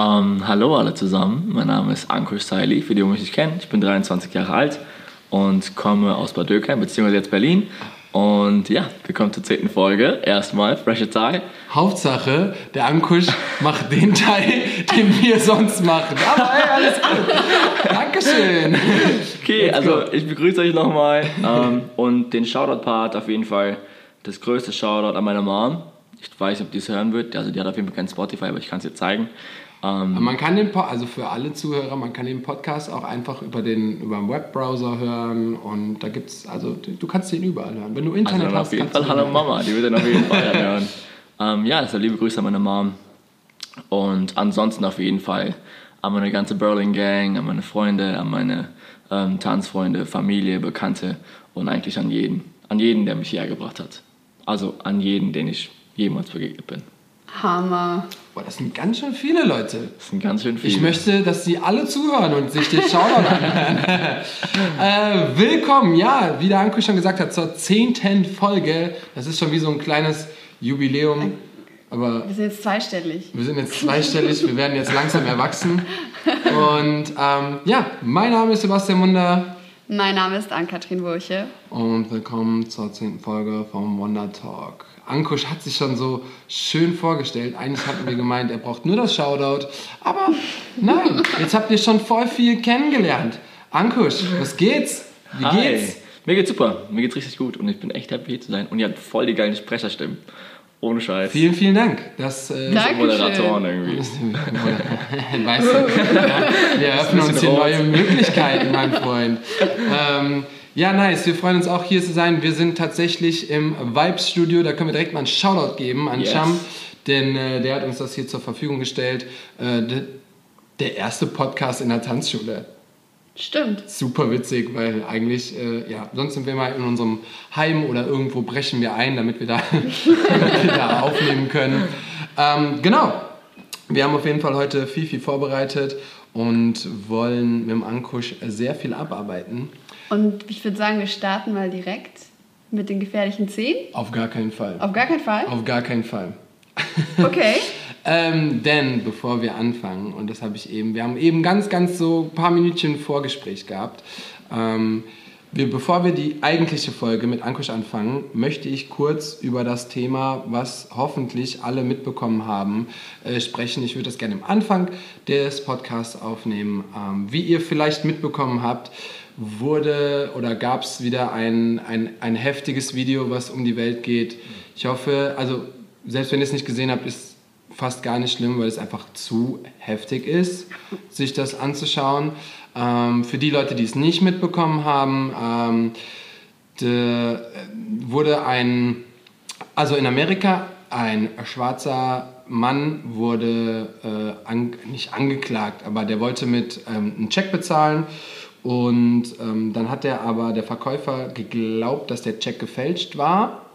Ähm, hallo alle zusammen, mein Name ist Ankush Saili, für die, die mich nicht kennen. Ich bin 23 Jahre alt und komme aus Bad Dürkheim, beziehungsweise jetzt Berlin. Und ja, wir kommen zur zehnten Folge. Erstmal, freshe Teil. Hauptsache, der Ankusch macht den Teil, den wir sonst machen. Aber ey, alles gut. Dankeschön. Okay, also ich begrüße euch nochmal. ähm, und den Shoutout-Part auf jeden Fall, das größte Shoutout an meine Mom. Ich weiß nicht, ob die es hören wird. Also die hat auf jeden Fall kein Spotify, aber ich kann es ihr zeigen. Ähm, man kann den, also für alle Zuhörer, man kann den Podcast auch einfach über den über den Webbrowser hören und da gibt's, also du kannst den überall hören. Wenn du Internet also hast, auf jeden Fall Hallo Mama, die wird dann auf jeden Fall hören. Ähm, ja, also liebe Grüße an meine Mom und ansonsten auf jeden Fall an meine ganze Berlin Gang, an meine Freunde, an meine ähm, Tanzfreunde, Familie, Bekannte und eigentlich an jeden, an jeden, der mich hierher gebracht hat. Also an jeden, den ich jemals begegnet bin. Hammer. Boah, das sind ganz schön viele Leute. Das sind ganz schön viele. Ich möchte, dass sie alle zuhören und sich den Shoutout anhören. äh, willkommen, ja, wie der Anku schon gesagt hat, zur zehnten Folge. Das ist schon wie so ein kleines Jubiläum. Aber wir sind jetzt zweistellig. Wir sind jetzt zweistellig, wir werden jetzt langsam erwachsen. Und ähm, ja, mein Name ist Sebastian Munder. Mein Name ist Ann-Kathrin Wurche. Und willkommen zur zehnten Folge vom Wonder Talk. Ankusch hat sich schon so schön vorgestellt. Eigentlich hatten wir gemeint, er braucht nur das Shoutout. Aber nein, jetzt habt ihr schon voll viel kennengelernt. Ankusch, was geht's? Wie Hi. geht's? Mir geht's super. Mir geht's richtig gut und ich bin echt happy hier zu sein. Und ihr habt voll die geilen Sprecherstimmen. Ohne Scheiß. Vielen, vielen Dank. Das äh, Moderatoren irgendwie. weißt du, wir eröffnen uns hier neue Möglichkeiten, mein Freund. Ähm, ja, nice. Wir freuen uns auch hier zu sein. Wir sind tatsächlich im Vibes Studio. Da können wir direkt mal einen Shoutout geben an yes. Cham, denn äh, der hat uns das hier zur Verfügung gestellt. Äh, de, der erste Podcast in der Tanzschule. Stimmt. Super witzig, weil eigentlich, äh, ja, sonst sind wir mal in unserem Heim oder irgendwo brechen wir ein, damit wir da, damit wir da aufnehmen können. Ähm, genau. Wir haben auf jeden Fall heute viel, viel vorbereitet und wollen mit dem Ankusch sehr viel abarbeiten. Und ich würde sagen, wir starten mal direkt mit den gefährlichen Zehen. Auf gar keinen Fall. Auf gar keinen Fall? Auf gar keinen Fall. Okay. ähm, denn bevor wir anfangen, und das habe ich eben, wir haben eben ganz, ganz so ein paar Minütchen Vorgespräch gehabt. Ähm, wir, bevor wir die eigentliche Folge mit Ankusch anfangen, möchte ich kurz über das Thema, was hoffentlich alle mitbekommen haben, äh, sprechen. Ich würde das gerne am Anfang des Podcasts aufnehmen. Ähm, wie ihr vielleicht mitbekommen habt, wurde oder gab es wieder ein, ein, ein heftiges Video, was um die Welt geht. Ich hoffe, also selbst wenn ihr es nicht gesehen habt, ist fast gar nicht schlimm, weil es einfach zu heftig ist, sich das anzuschauen. Ähm, für die Leute, die es nicht mitbekommen haben, ähm, de, wurde ein, also in Amerika, ein schwarzer Mann wurde äh, an, nicht angeklagt, aber der wollte mit ähm, einen Check bezahlen und ähm, dann hat der aber, der Verkäufer, geglaubt, dass der Check gefälscht war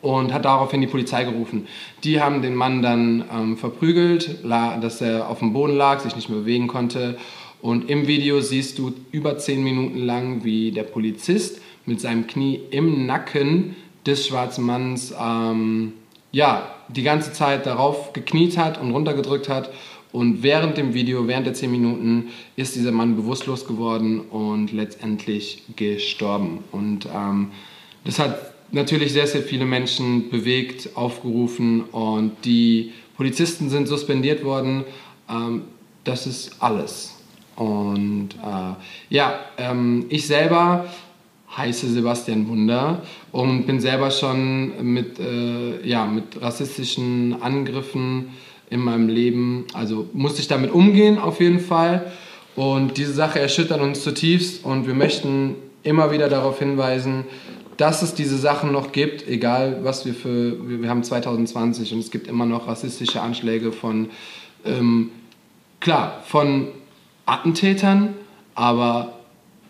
und hat daraufhin die Polizei gerufen. Die haben den Mann dann ähm, verprügelt, dass er auf dem Boden lag, sich nicht mehr bewegen konnte. Und im Video siehst du über zehn Minuten lang, wie der Polizist mit seinem Knie im Nacken des schwarzen Manns ähm, ja, die ganze Zeit darauf gekniet hat und runtergedrückt hat und während dem Video, während der 10 Minuten, ist dieser Mann bewusstlos geworden und letztendlich gestorben. Und ähm, das hat natürlich sehr, sehr viele Menschen bewegt, aufgerufen und die Polizisten sind suspendiert worden. Ähm, das ist alles. Und äh, ja, ähm, ich selber heiße Sebastian Wunder und bin selber schon mit, äh, ja, mit rassistischen Angriffen in meinem Leben. Also musste ich damit umgehen auf jeden Fall. Und diese Sache erschüttert uns zutiefst und wir möchten immer wieder darauf hinweisen, dass es diese Sachen noch gibt, egal was wir für, wir haben 2020 und es gibt immer noch rassistische Anschläge von, ähm, klar, von Attentätern, aber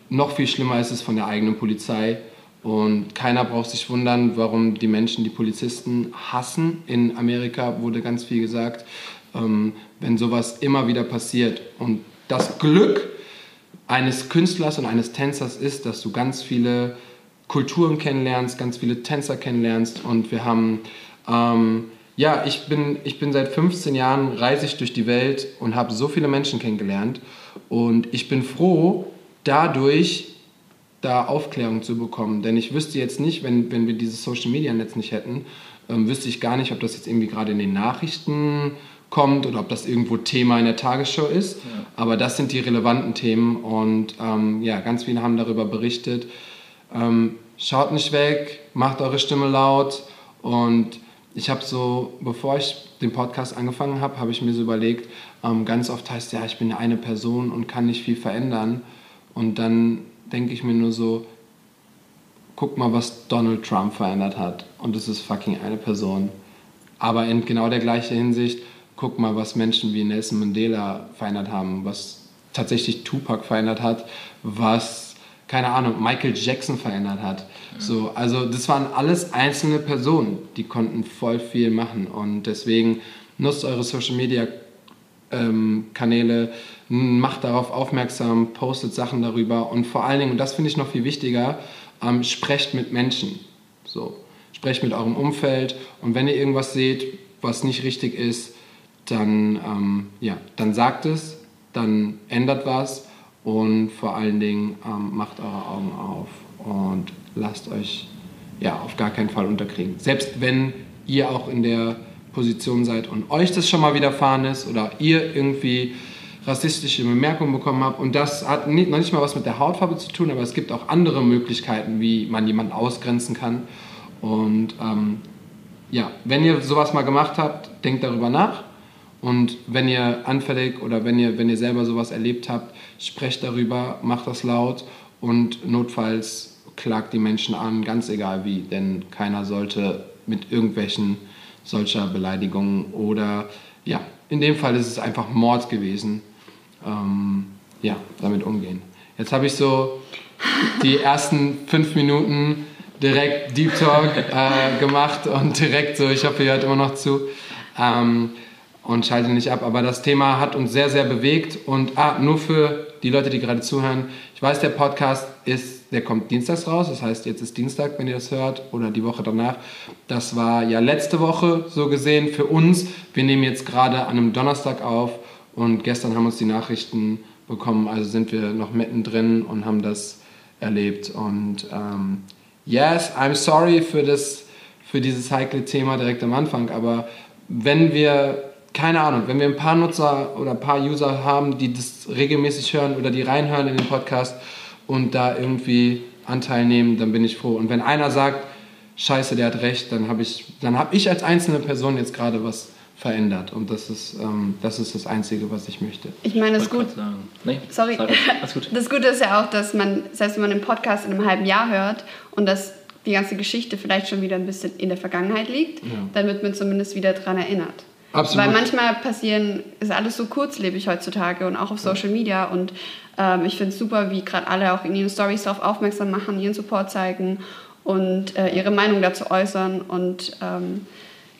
noch viel schlimmer ist es von der eigenen Polizei und keiner braucht sich wundern, warum die Menschen die Polizisten hassen. In Amerika wurde ganz viel gesagt, ähm, wenn sowas immer wieder passiert. Und das Glück eines Künstlers und eines Tänzers ist, dass du ganz viele Kulturen kennenlernst, ganz viele Tänzer kennenlernst. Und wir haben ähm, ja, ich bin, ich bin seit 15 Jahren reise ich durch die Welt und habe so viele Menschen kennengelernt. Und ich bin froh, dadurch da Aufklärung zu bekommen. Denn ich wüsste jetzt nicht, wenn, wenn wir dieses Social Media Netz nicht hätten, ähm, wüsste ich gar nicht, ob das jetzt irgendwie gerade in den Nachrichten kommt oder ob das irgendwo Thema in der Tagesschau ist. Ja. Aber das sind die relevanten Themen und ähm, ja, ganz viele haben darüber berichtet. Ähm, schaut nicht weg, macht eure Stimme laut und ich habe so, bevor ich den Podcast angefangen habe, habe ich mir so überlegt, ähm, ganz oft heißt ja, ich bin eine Person und kann nicht viel verändern. Und dann denke ich mir nur so, guck mal, was Donald Trump verändert hat. Und es ist fucking eine Person. Aber in genau der gleichen Hinsicht, guck mal, was Menschen wie Nelson Mandela verändert haben, was tatsächlich Tupac verändert hat, was, keine Ahnung, Michael Jackson verändert hat. So, also das waren alles einzelne Personen, die konnten voll viel machen. Und deswegen nutzt eure Social Media ähm, Kanäle, macht darauf aufmerksam, postet Sachen darüber und vor allen Dingen, und das finde ich noch viel wichtiger, ähm, sprecht mit Menschen. So, sprecht mit eurem Umfeld und wenn ihr irgendwas seht, was nicht richtig ist, dann, ähm, ja, dann sagt es, dann ändert was und vor allen Dingen ähm, macht eure Augen auf und lasst euch ja auf gar keinen Fall unterkriegen. Selbst wenn ihr auch in der Position seid und euch das schon mal widerfahren ist oder ihr irgendwie rassistische Bemerkungen bekommen habt. Und das hat nicht, noch nicht mal was mit der Hautfarbe zu tun, aber es gibt auch andere Möglichkeiten, wie man jemanden ausgrenzen kann. Und ähm, ja, wenn ihr sowas mal gemacht habt, denkt darüber nach. Und wenn ihr anfällig oder wenn ihr, wenn ihr selber sowas erlebt habt, sprecht darüber, macht das laut und notfalls klagt die Menschen an, ganz egal wie, denn keiner sollte mit irgendwelchen solcher Beleidigungen oder ja, in dem Fall ist es einfach Mord gewesen ähm, ja, damit umgehen. Jetzt habe ich so die ersten fünf Minuten direkt Deep Talk äh, gemacht und direkt so, ich hoffe, ihr hört immer noch zu ähm, und schaltet nicht ab. Aber das Thema hat uns sehr, sehr bewegt und ah, nur für die Leute, die gerade zuhören, ich weiß, der Podcast ist, der kommt dienstags raus, das heißt, jetzt ist Dienstag, wenn ihr das hört, oder die Woche danach. Das war ja letzte Woche so gesehen für uns. Wir nehmen jetzt gerade an einem Donnerstag auf und gestern haben uns die Nachrichten bekommen, also sind wir noch mittendrin und haben das erlebt. Und ähm, yes, I'm sorry für, das, für dieses heikle Thema direkt am Anfang, aber wenn wir, keine Ahnung, wenn wir ein paar Nutzer oder ein paar User haben, die das regelmäßig hören oder die reinhören in den Podcast und da irgendwie Anteil nehmen, dann bin ich froh. Und wenn einer sagt, scheiße, der hat recht, dann habe ich, hab ich als einzelne Person jetzt gerade was verändert. Und das ist, ähm, das ist das Einzige, was ich möchte. Ich meine, das gut. Nee, Sorry. Gut. Das Gute ist ja auch, dass man, selbst wenn man den Podcast in einem halben Jahr hört und dass die ganze Geschichte vielleicht schon wieder ein bisschen in der Vergangenheit liegt, ja. dann wird man zumindest wieder daran erinnert. Absolut. Weil manchmal passieren, ist alles so kurzlebig heutzutage und auch auf Social Media. Und ähm, ich finde es super, wie gerade alle auch in ihren Stories darauf aufmerksam machen, ihren Support zeigen und äh, ihre Meinung dazu äußern. Und ähm,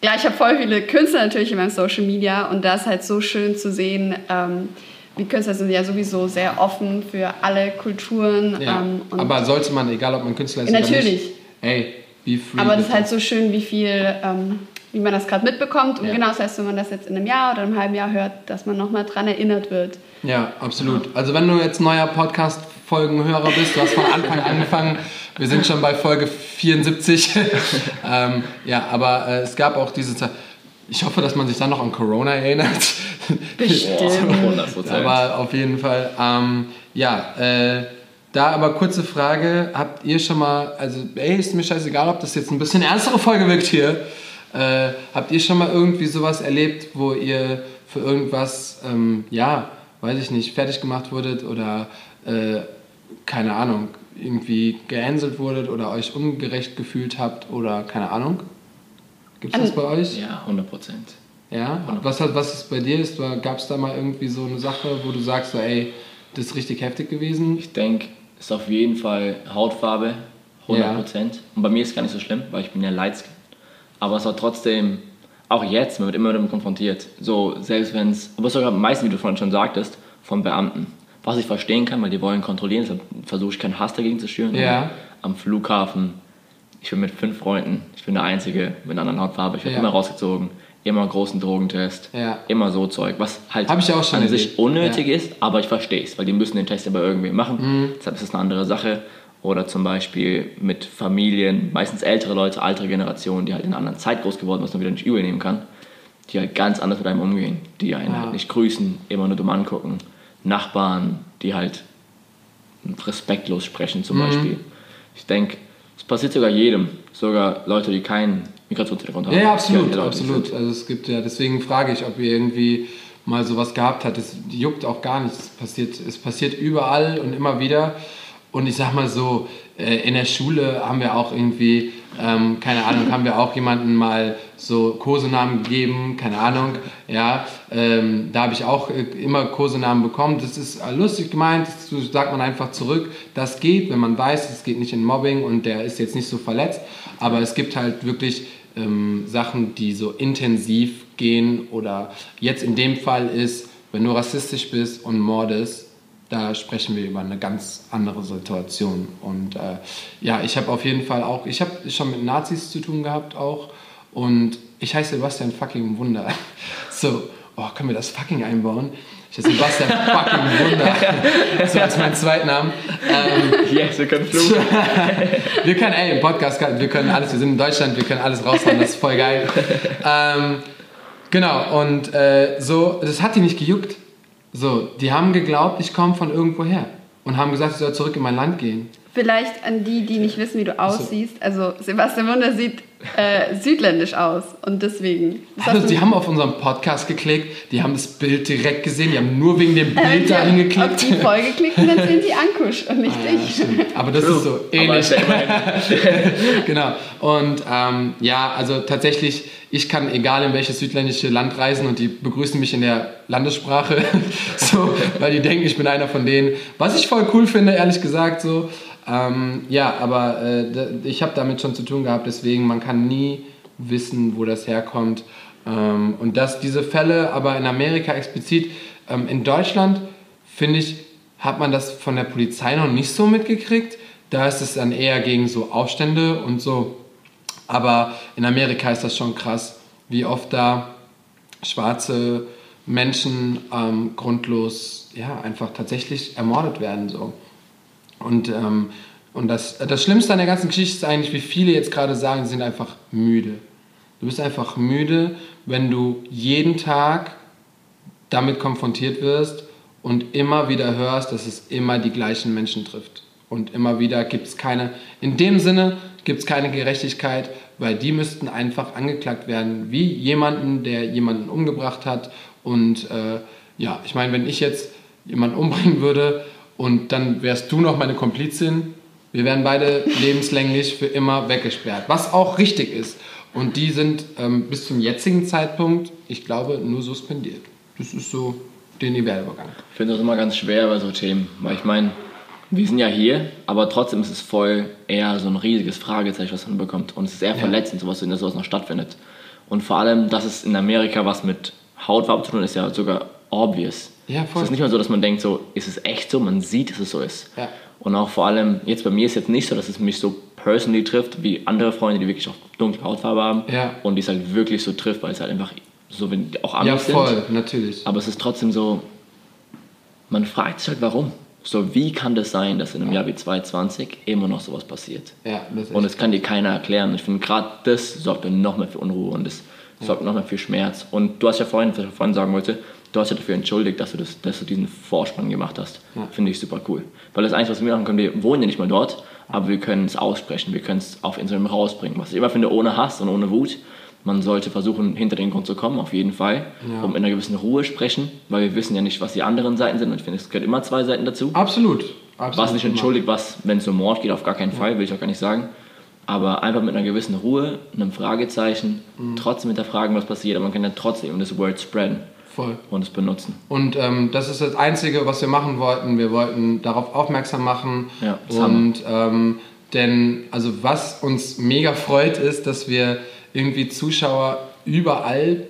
Klar, ich habe voll viele Künstler natürlich in meinem Social Media und da ist halt so schön zu sehen, ähm, die Künstler sind ja sowieso sehr offen für alle Kulturen. Ja, ähm, aber sollte man, egal ob man Künstler ist natürlich. oder nicht, ey, be free. Aber es ist halt so schön, wie viel, ähm, wie man das gerade mitbekommt. Und ja. genau das heißt, wenn man das jetzt in einem Jahr oder einem halben Jahr hört, dass man nochmal dran erinnert wird. Ja, absolut. Also wenn du jetzt neuer Podcast-Folgenhörer bist, du hast von Anfang angefangen, wir sind schon bei Folge 74. ähm, ja, aber äh, es gab auch diese Zeit. Ich hoffe, dass man sich dann noch an Corona erinnert. Bestimmt. aber auf jeden Fall. Ähm, ja, äh, da aber kurze Frage, habt ihr schon mal, also ey, ist mir scheißegal, ob das jetzt ein bisschen ernstere Folge wirkt hier. Äh, habt ihr schon mal irgendwie sowas erlebt, wo ihr für irgendwas, ähm, ja, weiß ich nicht, fertig gemacht wurdet oder äh, keine Ahnung, irgendwie gehänselt wurdet oder euch ungerecht gefühlt habt oder keine Ahnung? Gibt es das bei euch? Ja, 100 Prozent. Ja? 100%. Was, was ist bei dir? Gab es da mal irgendwie so eine Sache, wo du sagst, so, ey, das ist richtig heftig gewesen? Ich denke, es ist auf jeden Fall Hautfarbe, 100 Prozent. Ja. Und bei mir ist es gar nicht so schlimm, weil ich bin ja Lightskin. Aber es war trotzdem, auch jetzt, man wird immer damit konfrontiert. So, selbst wenn es, aber sogar meistens, wie du vorhin schon sagtest, von Beamten was ich verstehen kann, weil die wollen kontrollieren, deshalb versuche ich keinen Hass dagegen zu schüren. Ja. Am Flughafen, ich bin mit fünf Freunden, ich bin der Einzige mit einer anderen Hautfarbe, ich werde ja. immer rausgezogen. immer großen Drogentest, Ja. immer so Zeug, was halt an erlebt. sich unnötig ist, aber ich verstehe es, weil die müssen den Test ja bei irgendwem machen, Mhm. deshalb ist das eine andere Sache. Oder zum Beispiel mit Familien, meistens ältere Leute, ältere Generationen, die halt in einer anderen Zeit groß geworden sind, was man wieder nicht übel nehmen kann, die halt ganz anders mit einem umgehen, die einen Ja. halt nicht grüßen, immer nur dumm angucken. Nachbarn, die halt respektlos sprechen Mhm. zum Beispiel. Ich denke, es passiert sogar jedem, sogar Leute, die keinen Migrationshintergrund haben. Ja, absolut, halt absolut. Also es gibt ja, deswegen frage ich, ob ihr irgendwie mal sowas gehabt habt. Es juckt auch gar nicht. Es passiert, es passiert überall und immer wieder. Und ich sag mal so, äh, in der Schule haben wir auch irgendwie, ähm, keine Ahnung, haben wir auch jemanden mal so Kosenamen gegeben, keine Ahnung, ja, ähm, da habe ich auch äh, immer Kosenamen bekommen. Das ist lustig gemeint, das sagt man einfach zurück, das geht, wenn man weiß, es geht nicht in Mobbing und der ist jetzt nicht so verletzt, aber es gibt halt wirklich ähm, Sachen, die so intensiv gehen oder jetzt in dem Fall ist, wenn du rassistisch bist und mordest, da sprechen wir über eine ganz andere Situation. Und äh, ja, ich habe auf jeden Fall auch, ich habe schon mit Nazis zu tun gehabt auch. Und ich heiße Sebastian fucking Wunder. So, oh, können wir das fucking einbauen? Ich heiße Sebastian fucking Wunder. So als mein Zweitnamen. Ähm, Yes, wir können fluchen. wir können, ey, im Podcast, wir können alles, wir sind in Deutschland, wir können alles raushauen, das ist voll geil. Ähm, genau, und äh, so, das hat die nicht gejuckt. So, die haben geglaubt, ich komme von irgendwo her. Und haben gesagt, ich soll zurück in mein Land gehen. Vielleicht an die, die nicht wissen, wie du aussiehst. Also Sebastian Wunder sieht äh, südländisch aus und deswegen. Also, die haben auf unseren Podcast geklickt, die haben das Bild direkt gesehen, die haben nur wegen dem äh, Bild da hingeklickt. Auf die Folge geklickt und dann sind die Ankusch und nicht Ja, ich. stimmt. Aber das ist so ähnlich. genau. Und ähm, ja, also tatsächlich, ich kann egal in welches südländische Land reisen und die begrüßen mich in der Landessprache, so, weil die denken, ich bin einer von denen. Was ich voll cool finde, ehrlich gesagt, so. Ähm, ja, aber äh, ich habe damit schon zu tun gehabt, deswegen man kann nie wissen, wo das herkommt. Ähm, und dass diese Fälle, aber in Amerika explizit, ähm, in Deutschland finde ich, hat man das von der Polizei noch nicht so mitgekriegt. Da ist es dann eher gegen so Aufstände und so. Aber in Amerika ist das schon krass, wie oft da schwarze Menschen ähm, grundlos, ja, einfach tatsächlich ermordet werden. So. Und, ähm, und das, das Schlimmste an der ganzen Geschichte ist eigentlich, wie viele jetzt gerade sagen, sie sind einfach müde. Du bist einfach müde, wenn du jeden Tag damit konfrontiert wirst und immer wieder hörst, dass es immer die gleichen Menschen trifft. Und immer wieder gibt es keine, in dem Sinne gibt es keine Gerechtigkeit, weil die müssten einfach angeklagt werden, wie jemanden, der jemanden umgebracht hat. Und äh, ja, ich meine, wenn ich jetzt jemanden umbringen würde und dann wärst du noch meine Komplizin, wir wären beide lebenslänglich für immer weggesperrt, was auch richtig ist. Und die sind ähm, bis zum jetzigen Zeitpunkt, ich glaube, nur suspendiert. Das ist so der Niveauübergang. Ich finde das immer ganz schwer bei so Themen, weil ich meine, wir sind ja hier, aber trotzdem ist es voll eher so ein riesiges Fragezeichen, was man bekommt. Und es ist eher verletzend, sowas, wenn das sowas noch stattfindet. Und vor allem, dass es in Amerika was mit Hautfarbe zu tun ist ja sogar obvious. Ja, voll. Es ist nicht mal so, dass man denkt, so, ist es echt so? Man sieht, dass es so ist. Ja. Und auch vor allem, jetzt bei mir ist jetzt nicht so, dass es mich so personally trifft, wie andere Freunde, die wirklich auch dunkle Hautfarbe haben. Ja. Und die es halt wirklich so trifft, weil es halt einfach so, wenn die auch Ja, anders sind. voll, natürlich. Aber es ist trotzdem so, man fragt sich halt, warum. So, wie kann das sein, dass in einem Jahr wie 2020 immer noch sowas passiert? Ja, das ist Und es kann dir keiner erklären. Ich finde, gerade das sorgt dann noch mehr für Unruhe und das sorgt noch mehr für Schmerz. Und du hast ja vorhin, was ich vorhin sagen wollte, du hast ja dafür entschuldigt, dass du, das, dass du diesen Vorspann gemacht hast. Finde ich super cool. Weil das Einzige, was wir machen können, wir wohnen ja nicht mal dort, aber wir können es aussprechen, wir können es auf Instagram rausbringen. Was ich immer finde, ohne Hass und ohne Wut, man sollte versuchen, hinter den Grund zu kommen, auf jeden Fall, um in einer gewissen Ruhe sprechen, weil wir wissen ja nicht, was die anderen Seiten sind. Und ich finde, es gehört immer zwei Seiten dazu. Absolut. Absolut. Was nicht entschuldigt, was, wenn es um Mord geht, auf gar keinen Fall, will ich auch gar nicht sagen. Aber einfach mit einer gewissen Ruhe, einem Fragezeichen, Mhm. trotzdem hinterfragen, was passiert. Aber man kann ja trotzdem das Word spreaden Voll. und es benutzen. Und ähm, das ist das Einzige, was wir machen wollten. Wir wollten darauf aufmerksam machen. Ja, und ähm, denn, also was uns mega freut, ist, dass wir irgendwie Zuschauer überall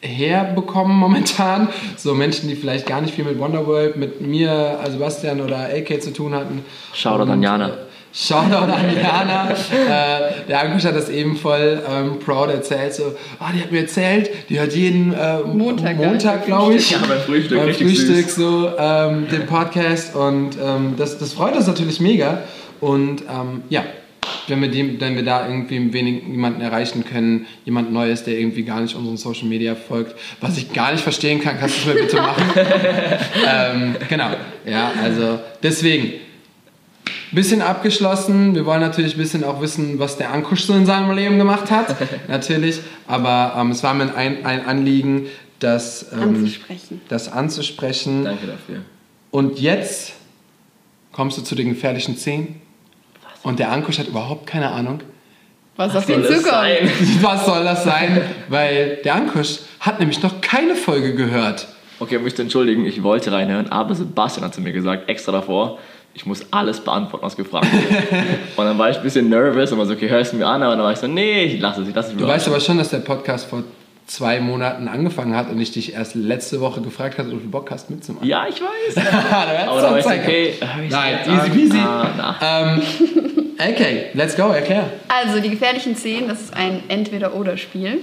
herbekommen momentan. So Menschen, die vielleicht gar nicht viel mit Wonderworld, mit mir, also Sebastian oder AK zu tun hatten. Shoutout Und, an Jana. Shoutout an Jana. äh, der Ankusch hat das eben voll ähm, proud erzählt. So, ah, die hat mir erzählt, die hört jeden äh, Montag, Montag glaube ich. Ja, beim Frühstück. Beim Frühstück süß. so ähm, den Podcast. Und ähm, das, das freut uns natürlich mega. Und ähm, ja, wenn wir, die, wenn wir da irgendwie wenig jemanden erreichen können, jemand Neues, der irgendwie gar nicht unseren Social Media folgt, was ich gar nicht verstehen kann, kannst du es mir bitte machen. ähm, genau, ja, also deswegen bisschen abgeschlossen. Wir wollen natürlich ein bisschen auch wissen, was der Ankusch so in seinem Leben gemacht hat. natürlich. Aber ähm, es war mir ein, ein Anliegen, das, ähm, anzusprechen. das anzusprechen. Danke dafür. Und jetzt kommst du zu den gefährlichen Zehn. Und der Ankusch hat überhaupt keine Ahnung. Was, was auf ihn zukommt. Was soll das sein? Weil der Ankusch hat nämlich noch keine Folge gehört. Okay, ich möchte entschuldigen, ich wollte reinhören, aber Sebastian hat zu mir gesagt, extra davor, ich muss alles beantworten, was gefragt wird. und dann war ich ein bisschen nervös und war so, okay, hörst du mir an? Aber dann war ich so, nee, ich lasse es, ich lasse es Du weißt aber schon, dass der Podcast vor zwei Monaten angefangen hat und ich dich erst letzte Woche gefragt habe, ob du Bock hast mitzumachen. Ja, ich weiß. aber da war ich okay. Nein, easy peasy. Ah, ähm, okay, let's go, erklär. Also, die gefährlichen Zehn, das ist ein Entweder-Oder-Spiel.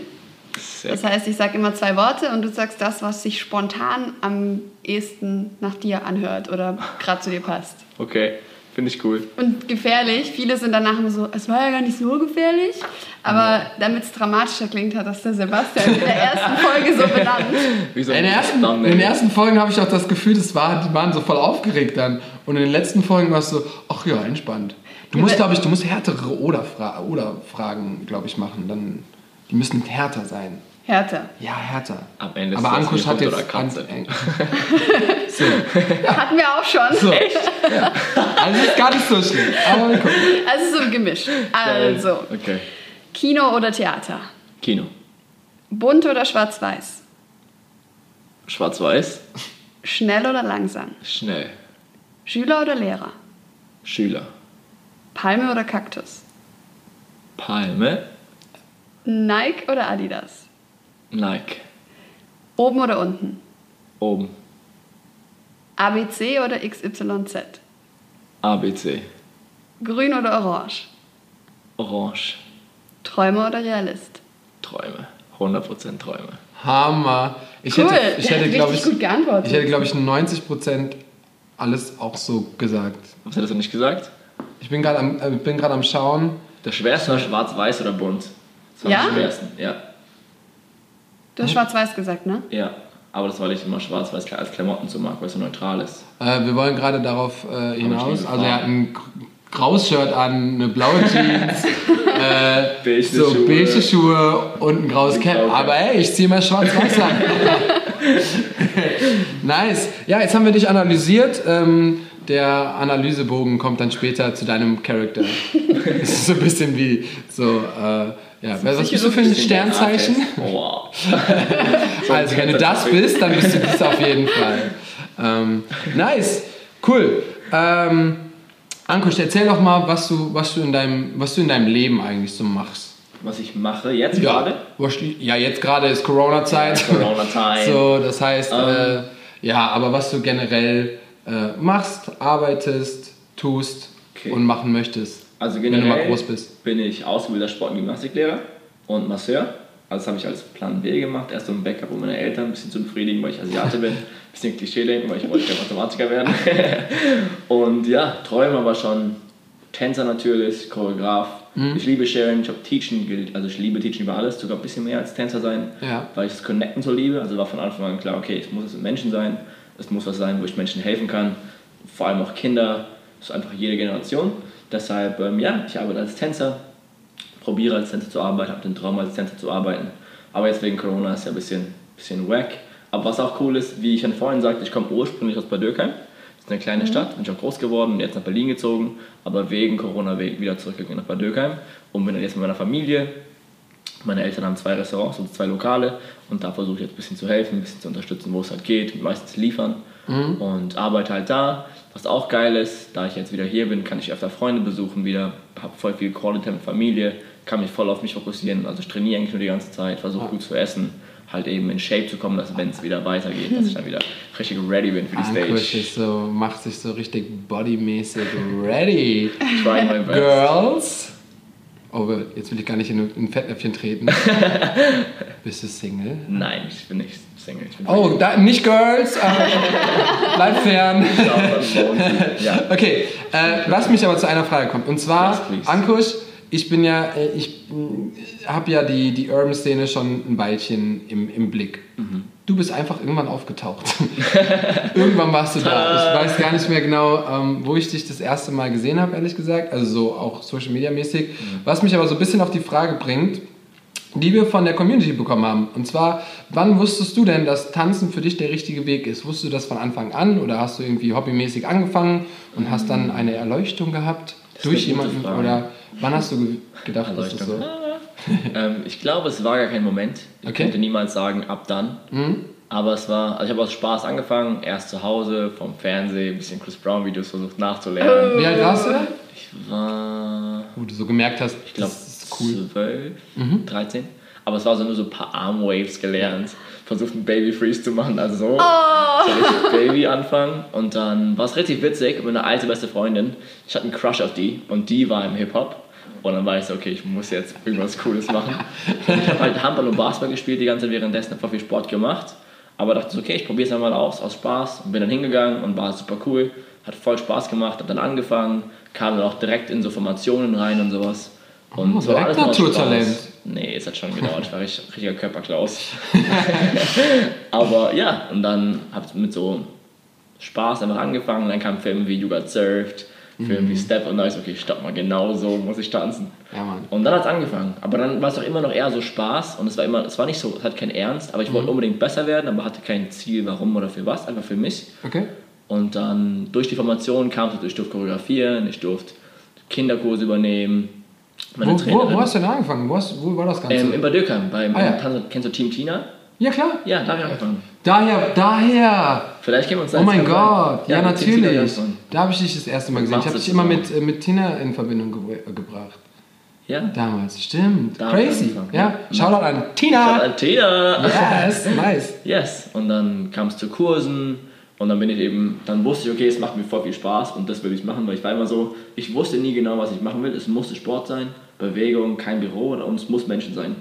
Das heißt, ich sage immer zwei Worte und du sagst das, was sich spontan am ehesten nach dir anhört oder gerade zu dir passt. Okay, finde ich cool. Und gefährlich. Viele sind danach immer so, es war ja gar nicht so gefährlich. Aber damit es dramatischer klingt, hat das der Sebastian in der ersten Folge so benannt. in, den ersten, in den ersten Folgen habe ich auch das Gefühl, das war, die waren so voll aufgeregt dann. Und in den letzten Folgen war es so, ach ja, entspannt. Du musst, glaube ich, du musst härtere Oder-Fragen, Oder glaube ich, machen. Dann, die müssen härter sein. Härter. Ja, härter. Am Ende Aber Ankusch hat jetzt. Katze. so. Ja. Hatten wir auch schon. So. Ja. Also ist gar nicht so schlimm. Aber wir gucken. Also so gemischt. Also. Okay. Kino oder Theater? Kino. Bunt oder schwarz-weiß? Schwarz-weiß. Schnell oder langsam? Schnell. Schüler oder Lehrer? Schüler. Palme oder Kaktus? Palme. Nike oder Adidas? Nike. Oben oder unten? Oben. ABC oder XYZ? ABC. Grün oder orange? Orange. Träume oder Realist? Träume. 100% Träume. Hammer. Ich cool. hätte, ich hätte glaube ich, gut geantwortet. ich hätte, glaube ich, 90% alles auch so gesagt. Was hättest du nicht gesagt? Ich bin gerade am, äh, bin am Schauen. Das Schwerste war schwarz-weiß oder bunt? Das war ja? am schwersten, ja. Du hast schwarz-weiß gesagt, ne? Ja, aber das, weil ich immer schwarz-weiß als Klamotten so mag, weil es so neutral ist. Äh, wir wollen gerade darauf äh, hinaus. Also er hat ein graues Shirt an, eine blaue Jeans, äh, beige so Schuhe. beige Schuhe und ein graues Cap. Aber hey, ich ziehe mal schwarz-weiß an. nice. Ja, jetzt haben wir dich analysiert. Ähm, der Analysebogen kommt dann später zu deinem Charakter. das ist so ein bisschen wie so, äh, ja, was bist du für ein Sternzeichen? Wow. also, wenn du das bist, dann bist du das auf jeden Fall. Ähm, nice, cool. Ähm, Ankusch, erzähl doch mal, was du, was, du in deinem, was du in deinem Leben eigentlich so machst. Was ich mache jetzt ja, gerade? Ja, jetzt gerade ist Corona-Zeit. Ja, Corona-Zeit. so, das heißt, um. äh, ähm. ja, aber was du generell äh, machst, arbeitest, tust okay. und machen möchtest. Also generell wenn du mal groß bist. bin ich ausgebildeter Sport- und Gymnastiklehrer und Masseur. Also das habe ich als Plan B gemacht. Erst so ein Backup, um meine Eltern ein bisschen zu befriedigen, weil ich Asiate bin. Ein bisschen Klischee denken, weil ich wollte gerne Mathematiker werden. und ja, Träume aber schon. Tänzer natürlich, Choreograf. Mhm. Ich liebe Sharing, ich habe Teaching gilt, also ich liebe Teaching über alles, sogar ein bisschen mehr als Tänzer sein, ja. weil ich das Connecten so liebe. Also war von Anfang an klar, okay, es muss es mit Menschen sein, es muss was sein, wo ich Menschen helfen kann, vor allem auch Kinder, das ist einfach jede Generation. Deshalb, ähm, ja, ich arbeite als Tänzer, probiere als Tänzer zu arbeiten, habe den Traum als Tänzer zu arbeiten. Aber jetzt wegen Corona ist ja ein bisschen, bisschen wack. Aber was auch cool ist, wie ich dann vorhin sagte, ich komme ursprünglich aus Bad Dürkheim. Das ist eine kleine mhm. Stadt, bin ich auch groß geworden und jetzt nach Berlin gezogen, aber wegen Corona wieder zurückgegangen nach Bad Dürkheim und bin jetzt mit meiner Familie. Meine Eltern haben zwei Restaurants und zwei Lokale und da versuche ich jetzt ein bisschen zu helfen, ein bisschen zu unterstützen, wo es halt geht, meistens liefern mhm. und arbeite halt da. Was auch geil ist, da ich jetzt wieder hier bin, kann ich öfter Freunde besuchen wieder, habe voll viel Quality mit Familie, kann mich voll auf mich fokussieren. Also ich trainiere eigentlich nur die ganze Zeit, versuche gut zu essen, halt eben in Shape zu kommen, dass wenn es wieder weitergeht, dass ich dann wieder richtig ready bin für die Stage. So, macht sich so richtig bodymäßig ready. Try my best. Girls. Oh, jetzt will ich gar nicht in ein Fettnäpfchen treten. Bist du Single? Nein, ich bin nicht Single. Bin oh, da, nicht Girls. bleib fern. ja. Okay, äh, lass mich aber zu einer Frage kommen. Und zwar, yes, Ankusch, ich bin ja, äh, ich habe ja die, die Urban-Szene schon ein Weilchen im, im Blick. Mhm. Du bist einfach irgendwann aufgetaucht. irgendwann warst du da. Ich weiß gar nicht mehr genau, ähm, wo ich dich das erste Mal gesehen habe, ehrlich gesagt. Also so auch Social Media mäßig. Mhm. Was mich aber so ein bisschen auf die Frage bringt, die wir von der Community bekommen haben. Und zwar, wann wusstest du denn, dass Tanzen für dich der richtige Weg ist? Wusstest du das von Anfang an oder hast du irgendwie hobbymäßig angefangen und hast dann eine Erleuchtung gehabt das durch jemanden? Oder Wann hast du gedacht, dass das so? ähm, ich glaube, es war gar kein Moment. Ich okay. könnte niemals sagen, ab dann. Mhm. Aber es war, also ich habe aus Spaß angefangen, erst zu Hause, vom Fernsehen, ein bisschen Chris Brown Videos versucht nachzulernen. Wie alt warst du? Ich war. Wo du so gemerkt hast, ich glaube, cool. 12, mhm. 13. Aber es war so nur so ein paar Armwaves gelernt. Versucht einen Baby Freeze zu machen, also so. Oh. So Baby anfangen. Und dann war es richtig witzig, meine alte beste Freundin, ich hatte einen Crush auf die und die war im Hip-Hop. Und dann war ich so, okay, ich muss jetzt irgendwas Cooles machen. Ich habe halt Handball und Basketball gespielt die ganze Zeit währenddessen, habe viel Sport gemacht. Aber dachte so, okay, ich probiere es einmal aus, aus Spaß. Und bin dann hingegangen und war super cool. Hat voll Spaß gemacht, habe dann angefangen, kam dann auch direkt in so Formationen rein und sowas. Und oh, so alles Naturtalent. Nee, es hat schon gedauert, ich war richtig, richtiger Körperklaus. Aber ja, und dann habe ich mit so Spaß einfach angefangen. Dann kam Filme wie You Got Served, Film wie mhm. Step und da ist okay, stopp mal, genau so muss ich tanzen. Ja, Mann. Und dann hat es angefangen. Aber dann war es auch immer noch eher so Spaß und es war immer, es war nicht so, es hat keinen Ernst, aber ich mhm. wollte unbedingt besser werden, aber hatte kein Ziel, warum oder für was, einfach für mich. Okay. Und dann durch die Formation kam es, ich durfte choreografieren, ich durfte Kinderkurse übernehmen. Meine wo, wo, wo, hast du denn angefangen? Wo, hast, wo war das Ganze? Ähm, in Bad Dürkheim, beim, ah, ja. kennst du Team Tina? Ja, klar. Ja, da habe ich angefangen. Daher, daher. Vielleicht gehen wir uns Oh mein Gott, ja, natürlich. Da habe ich dich das erste Mal gesehen. Ich habe dich immer mit, äh, mit Tina in Verbindung ge äh, gebracht. Ja. Damals, stimmt. Da Crazy. Ja, Shoutout an Tina. Shoutout an Tina. Yes, nice. Yes. Und dann kam es zu Kursen und dann bin ich eben, dann wusste ich, okay, es macht mir voll viel Spaß und das will ich machen, weil ich war immer so, ich wusste nie genau, was ich machen will. Es musste Sport sein, Bewegung, kein Büro und es muss Menschen sein.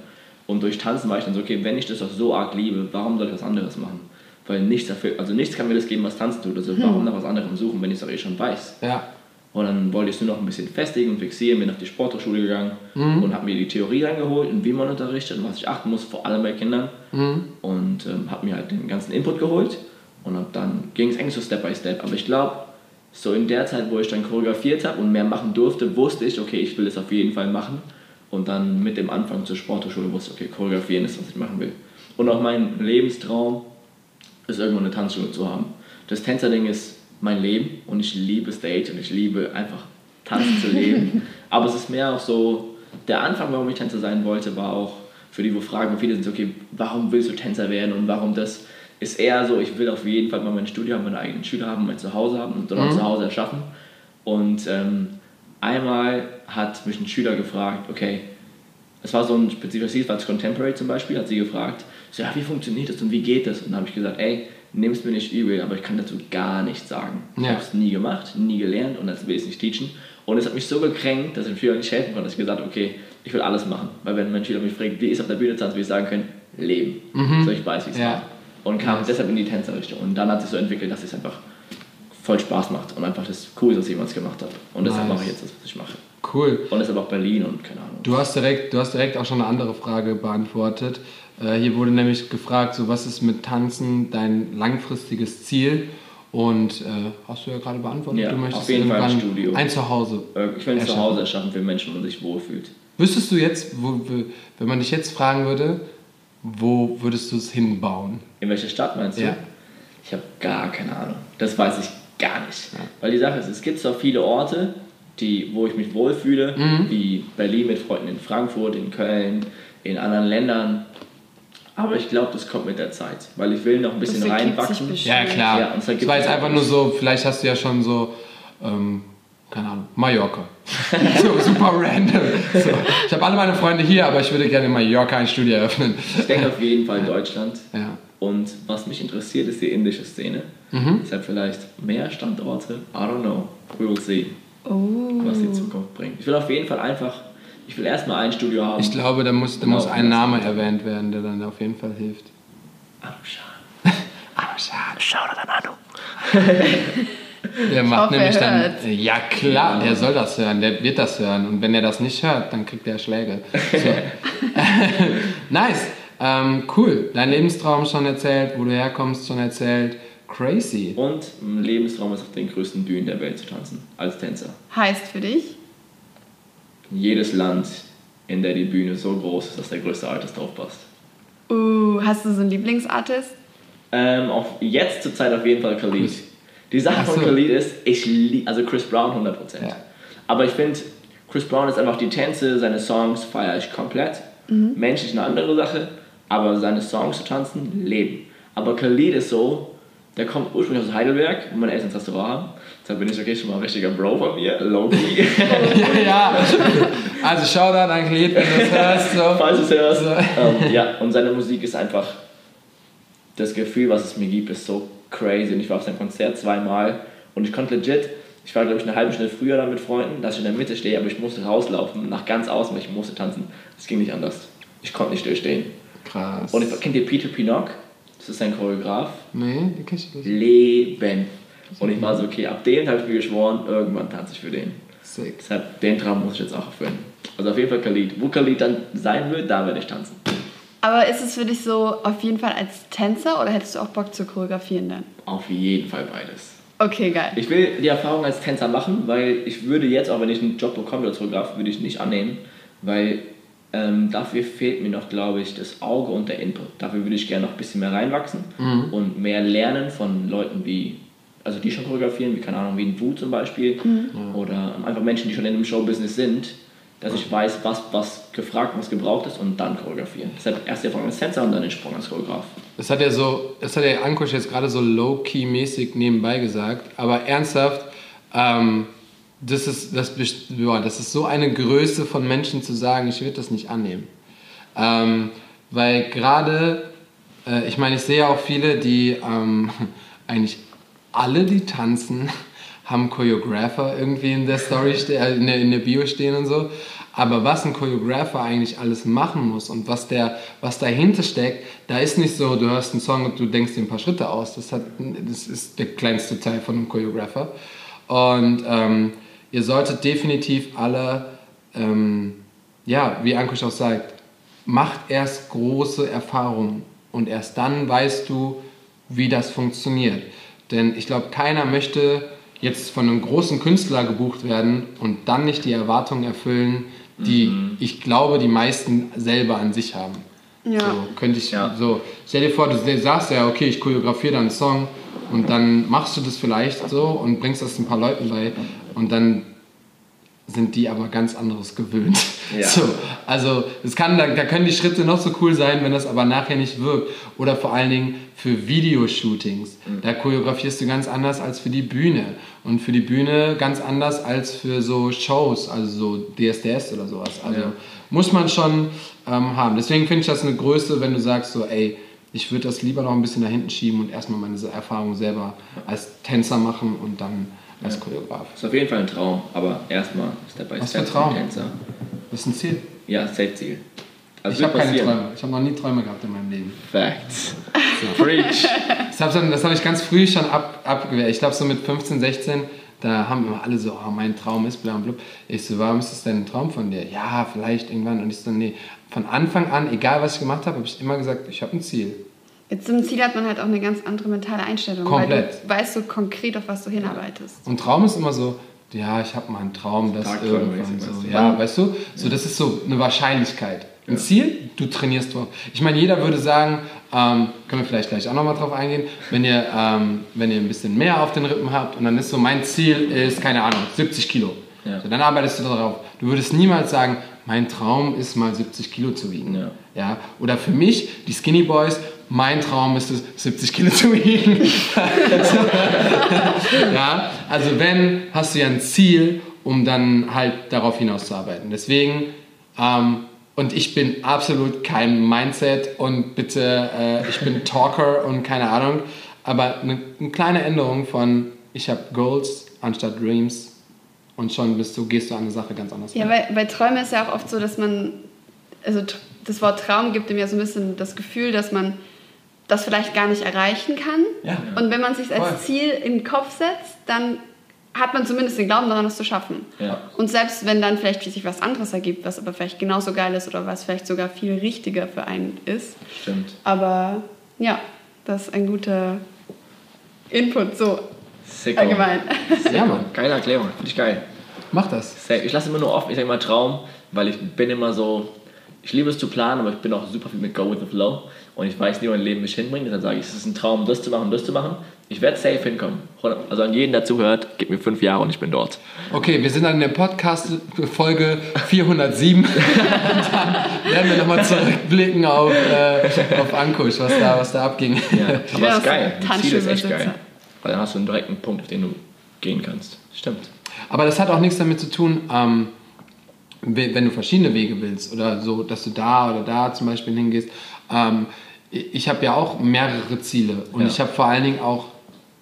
Und durch Tanzen war ich dann so, okay, wenn ich das doch so arg liebe, warum soll ich was anderes machen? Weil nichts dafür, also nichts kann mir das geben, was Tanzen tut. Also hm. warum nach was anderem suchen, wenn ich es doch eh schon weiß? Ja. Und dann wollte ich es nur noch ein bisschen festigen und fixieren, bin auf die Sporthochschule gegangen mhm. und habe mir die Theorie reingeholt und wie man unterrichtet und was ich achten muss, vor allem bei Kindern. Mhm. Und ähm, habe mir halt den ganzen Input geholt und dann ging es eigentlich so Step by Step. Aber ich glaube, so in der Zeit, wo ich dann choreografiert habe und mehr machen durfte, wusste ich, okay, ich will das auf jeden Fall machen. Und dann mit dem Anfang zur Sporthochschule wusste okay, choreografieren ist, was ich machen will. Und auch mein Lebenstraum ist, irgendwo eine Tanzschule zu haben. Das Tänzerding ist mein Leben und ich liebe Stage und ich liebe einfach tanzen zu leben. Aber es ist mehr auch so, der Anfang, warum ich Tänzer sein wollte, war auch für die, wo fragen, viele sind so, okay, warum willst du Tänzer werden und warum das, ist eher so, ich will auf jeden Fall mal mein Studio haben, meine eigenen Schüler haben, mein Zuhause haben und dann auch mhm. zu Hause erschaffen. Und ähm, einmal hat mich ein Schüler gefragt, okay, es war so ein spezifisches Lied, was Contemporary zum Beispiel, hat sie gefragt, so, ja, wie funktioniert das und wie geht das? Und dann habe ich gesagt, ey, nimm es mir nicht übel, aber ich kann dazu gar nichts sagen. Ja. Ich habe es nie gemacht, nie gelernt und jetzt will ich es nicht teachen. Und es hat mich so gekränkt, dass ich dem Schüler nicht helfen konnte, dass ich gesagt habe, okay, ich will alles machen. Weil wenn mein Schüler mich fragt, wie ist auf der Bühne tanzen, will ich sagen können, leben. Mhm. So ich weiß, wie es ja. war. Und kam ja. deshalb in die Tänzerrichtung. Und dann hat sich so entwickelt, dass es einfach voll Spaß macht und einfach das cool ist, was ich jemals gemacht habe. Und deshalb nice. mache ich jetzt das, was ich mache. Cool. Und deshalb auch Berlin und keine Ahnung. Du hast direkt, du hast direkt auch schon eine andere Frage beantwortet. Äh, hier wurde nämlich gefragt, so was ist mit Tanzen dein langfristiges Ziel? Und äh, hast du ja gerade beantwortet, ja, du möchtest auf jeden Fall ein Studio. Ein Zuhause. Äh, ich will ein Zuhause erschaffen für Menschen, wo man sich wohlfühlt. Wüsstest du jetzt, wo, wenn man dich jetzt fragen würde, wo würdest du es hinbauen? In welche Stadt meinst du? Ja. Ich habe gar keine Ahnung. Das weiß ich gar nicht. Ja. Weil die Sache ist, es gibt zwar viele Orte, die, wo ich mich wohlfühle, mhm. wie Berlin mit Freunden in Frankfurt, in Köln, in anderen Ländern. Aber ich glaube, das kommt mit der Zeit, weil ich will noch ein bisschen reinwachsen. Ja, klar. Ja, und das war jetzt einfach nur so, vielleicht hast du ja schon so ähm, keine Ahnung, Mallorca. so super random. So. Ich habe alle meine Freunde hier, aber ich würde gerne in Mallorca ein Studio eröffnen. Ich denke auf jeden Fall Deutschland. Ja. Und was mich interessiert, ist die indische Szene. Mhm. Deshalb vielleicht mehr Standorte. I don't know. We will see, oh. was die Zukunft bringt. Ich will auf jeden Fall einfach, ich will erstmal ein Studio haben. Ich glaube, da muss, da muss ein Name erwähnt werden, der dann auf jeden Fall hilft. Anushan. Anushan, schau dir dann Anu. Der macht hoffe, nämlich dann. Ja, klar, der soll das hören, der wird das hören. Und wenn er das nicht hört, dann kriegt er Schläge. So. nice. Ähm, cool. Dein Lebenstraum schon erzählt, wo du herkommst schon erzählt. Crazy. Und ein Lebenstraum ist auf den größten Bühnen der Welt zu tanzen, als Tänzer. Heißt für dich? Jedes Land, in der die Bühne so groß ist, dass der größte Artist drauf passt. Uh, hast du so einen Lieblingsartist? Ähm, auf, jetzt zur Zeit auf jeden Fall Khalid. Die Sache so. von Khalid ist, ich liebe, also Chris Brown 100%. Ja. Aber ich finde, Chris Brown ist einfach die Tänze, seine Songs feiere ich komplett. Mhm. Menschlich eine andere Sache, aber seine Songs zu tanzen, leben. Aber Khalid ist so, der kommt ursprünglich aus Heidelberg, wo meine Eltern das Restaurant haben. Deshalb bin ich okay schon mal ein richtiger Bro von mir, Loki. ja, ja. Also Shoutout an Khalid, wenn du es hörst. So. Falls du es hörst. So. Ähm, ja, und seine Musik ist einfach das Gefühl, was es mir gibt, ist so crazy. Und ich war auf seinem Konzert zweimal und ich konnte legit, ich war glaube ich eine halbe Stunde früher da mit Freunden, dass ich in der Mitte stehe, aber ich musste rauslaufen, nach ganz außen, weil ich musste tanzen. Es ging nicht anders. Ich konnte nicht stillstehen. Krass. Und ich, kennt ihr Peter Pinnock? Das ist ein Choreograf. Nee, den kenn ich nicht. Leben. Und ich war so, okay, ab dem habe ich mir geschworen, irgendwann tanze ich für den. Sick. Deshalb, den Traum muss ich jetzt auch erfüllen. Also auf jeden Fall Khalid. Wo Khalid dann sein wird, da werde ich tanzen. Aber ist es für dich so auf jeden Fall als Tänzer oder hättest du auch Bock zu choreografieren dann? Auf jeden Fall beides. Okay, geil. Ich will die Erfahrung als Tänzer machen, weil ich würde jetzt, auch wenn ich einen Job bekomme als Choreograf, würde ich nicht annehmen, weil ähm, dafür fehlt mir noch, glaube ich, das Auge und der Input. Dafür würde ich gerne noch ein bisschen mehr reinwachsen mhm. und mehr lernen von Leuten wie, also die schon choreografieren, wie keine Ahnung, wie ein Wu zum Beispiel, mhm. oder einfach Menschen, die schon in einem Showbusiness sind dass ich weiß, was, was gefragt, was gebraucht ist und dann choreografieren. Deshalb erst die Erfahrung als Tänzer und dann den Sprung als Choreograf. Das hat ja so, das hat der Ankusch jetzt gerade so low-key-mäßig nebenbei gesagt, aber ernsthaft, ähm, das, ist, das, boah, das ist so eine Größe von Menschen zu sagen, ich würde das nicht annehmen. Ähm, weil gerade, äh, ich meine, ich sehe auch viele, die ähm, eigentlich alle, die tanzen, haben Choreographer irgendwie in der Story, äh, in, der, in der Bio stehen und so. Aber was ein Choreographer eigentlich alles machen muss und was, der, was dahinter steckt, da ist nicht so, du hörst einen Song und du denkst dir ein paar Schritte aus. Das, hat, das ist der kleinste Teil von einem Choreographer. Und ähm, ihr solltet definitiv alle, ähm, ja, wie Ankusch auch sagt, macht erst große Erfahrungen und erst dann weißt du, wie das funktioniert. Denn ich glaube, keiner möchte jetzt von einem großen Künstler gebucht werden und dann nicht die Erwartungen erfüllen, die mhm. ich glaube, die meisten selber an sich haben. Ja. So, könnte ich ja. so. Stell dir vor, du sagst ja, okay, ich choreografiere dann einen Song und dann machst du das vielleicht so und bringst das ein paar Leuten bei und dann sind die aber ganz anderes gewöhnt. Ja. So, also es kann, da, da können die Schritte noch so cool sein, wenn das aber nachher nicht wirkt. Oder vor allen Dingen für Videoshootings. Mhm. Da choreografierst du ganz anders als für die Bühne. Und für die Bühne ganz anders als für so Shows, also so DSDS oder sowas. Also ja. muss man schon ähm, haben. Deswegen finde ich das eine Größe, wenn du sagst so, ey, ich würde das lieber noch ein bisschen da hinten schieben und erstmal meine Erfahrung selber als Tänzer machen und dann als ja. Choreograf. Das ist auf jeden Fall ein Traum, aber erstmal Step by Was Step für Traum? Tänzer. Was ist ein Ziel? Ja, Safe-Ziel. Also ich habe keine Träume. Ich habe noch nie Träume gehabt in meinem Leben. Facts. So. Preach. Das habe hab ich ganz früh schon ab, abgewehrt. Ich glaube so mit 15, 16, da haben immer alle so, oh, mein Traum ist bla bla. Ich so, warum ist das denn ein Traum von dir? Ja, vielleicht irgendwann. Und ich so, nee. Von Anfang an, egal was ich gemacht habe, habe ich immer gesagt, ich habe ein Ziel. Jetzt zum Ziel hat man halt auch eine ganz andere mentale Einstellung. Komplett. Weil du weißt so konkret, auf was du hinarbeitest. Und Traum ist immer so, ja, ich habe mal einen Traum, dass irgendwann so, ja, weißt du, so das ist so eine Wahrscheinlichkeit. Ein ja. Ziel, du trainierst drauf. Ich meine, jeder würde sagen, ähm, können wir vielleicht gleich auch nochmal drauf eingehen, wenn ihr, ähm, wenn ihr ein bisschen mehr auf den Rippen habt und dann ist so, mein Ziel ist, keine Ahnung, 70 Kilo. Ja. So, dann arbeitest du darauf. Du würdest niemals sagen, mein Traum ist mal 70 Kilo zu wiegen. Ja. ja? Oder für mich, die Skinny Boys, mein Traum ist es, 70 Kilo zu wiegen. ja, also wenn, hast du ja ein Ziel, um dann halt darauf hinauszuarbeiten. Deswegen, ähm, und ich bin absolut kein Mindset und bitte, äh, ich bin Talker und keine Ahnung, aber eine, eine kleine Änderung von, ich habe Goals anstatt Dreams und schon bist du, gehst du an eine Sache ganz anders. Ja, weil bei Träumen ist ja auch oft so, dass man, also das Wort Traum gibt ihm ja so ein bisschen das Gefühl, dass man das vielleicht gar nicht erreichen kann. Ja. Und wenn man sich als Voll. Ziel in den Kopf setzt, dann hat man zumindest den Glauben daran, es zu schaffen. Ja. Und selbst wenn dann vielleicht sich was anderes ergibt, was aber vielleicht genauso geil ist oder was vielleicht sogar viel richtiger für einen ist. Stimmt. Aber ja, das ist ein guter Input, so Sicko. allgemein. Ja, Mann. Geile Erklärung, finde ich geil. Mach das. Ich lasse immer nur offen, ich sage immer Traum, weil ich bin immer so, ich liebe es zu planen, aber ich bin auch super viel mit Go with the Flow und ich weiß nie, wo mein Leben mich hinbringt. Deshalb sage ich, es ist ein Traum, das zu machen, das zu machen. Ich werde safe hinkommen. Also an jeden, der zuhört, gib mir fünf Jahre und ich bin dort. Okay, wir sind dann in der Podcast-Folge 407. dann werden wir nochmal zurückblicken auf, äh, auf Ankusch, was da, was da abging. Ja, aber es ist geil. Das Ziel ist echt geil. Weil dann hast du einen direkten Punkt, auf den du gehen kannst. Stimmt. Aber das hat auch nichts damit zu tun, ähm, wenn du verschiedene Wege willst oder so, dass du da oder da zum Beispiel hingehst. Ähm, ich habe ja auch mehrere Ziele und ja. ich habe vor allen Dingen auch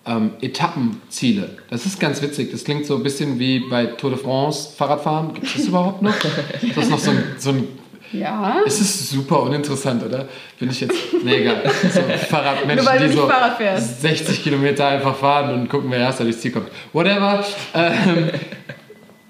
ähm, Etappenziele. Das ist ganz witzig. Das klingt so ein bisschen wie bei Tour de France Fahrradfahren. Gibt es das überhaupt noch? Ist das noch so ein, so ein ja. Es ist super uninteressant, oder? Bin ich jetzt. Nee, egal. So Fahrradmenschen, die so Fahrrad 60 Kilometer einfach fahren und gucken, wer erst durchs Ziel kommt. Whatever. Ähm,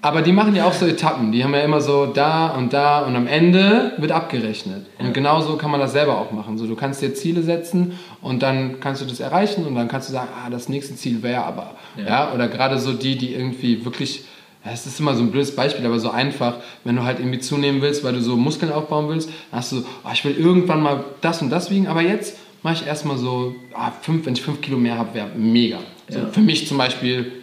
aber die machen ja auch so Etappen. Die haben ja immer so da und da und am Ende wird abgerechnet. Und ja. genauso kann man das selber auch machen. So, du kannst dir Ziele setzen und dann kannst du das erreichen und dann kannst du sagen, ah, das nächste Ziel wäre aber. Ja. ja. Oder gerade so die, die irgendwie wirklich, es ist immer so ein blödes Beispiel, aber so einfach, wenn du halt irgendwie zunehmen willst, weil du so Muskeln aufbauen willst, dann hast du, oh, ich will irgendwann mal das und das wiegen, aber jetzt mache ich erstmal so, ah, fünf, wenn ich fünf Kilo mehr habe, wäre mega. So, für mich zum Beispiel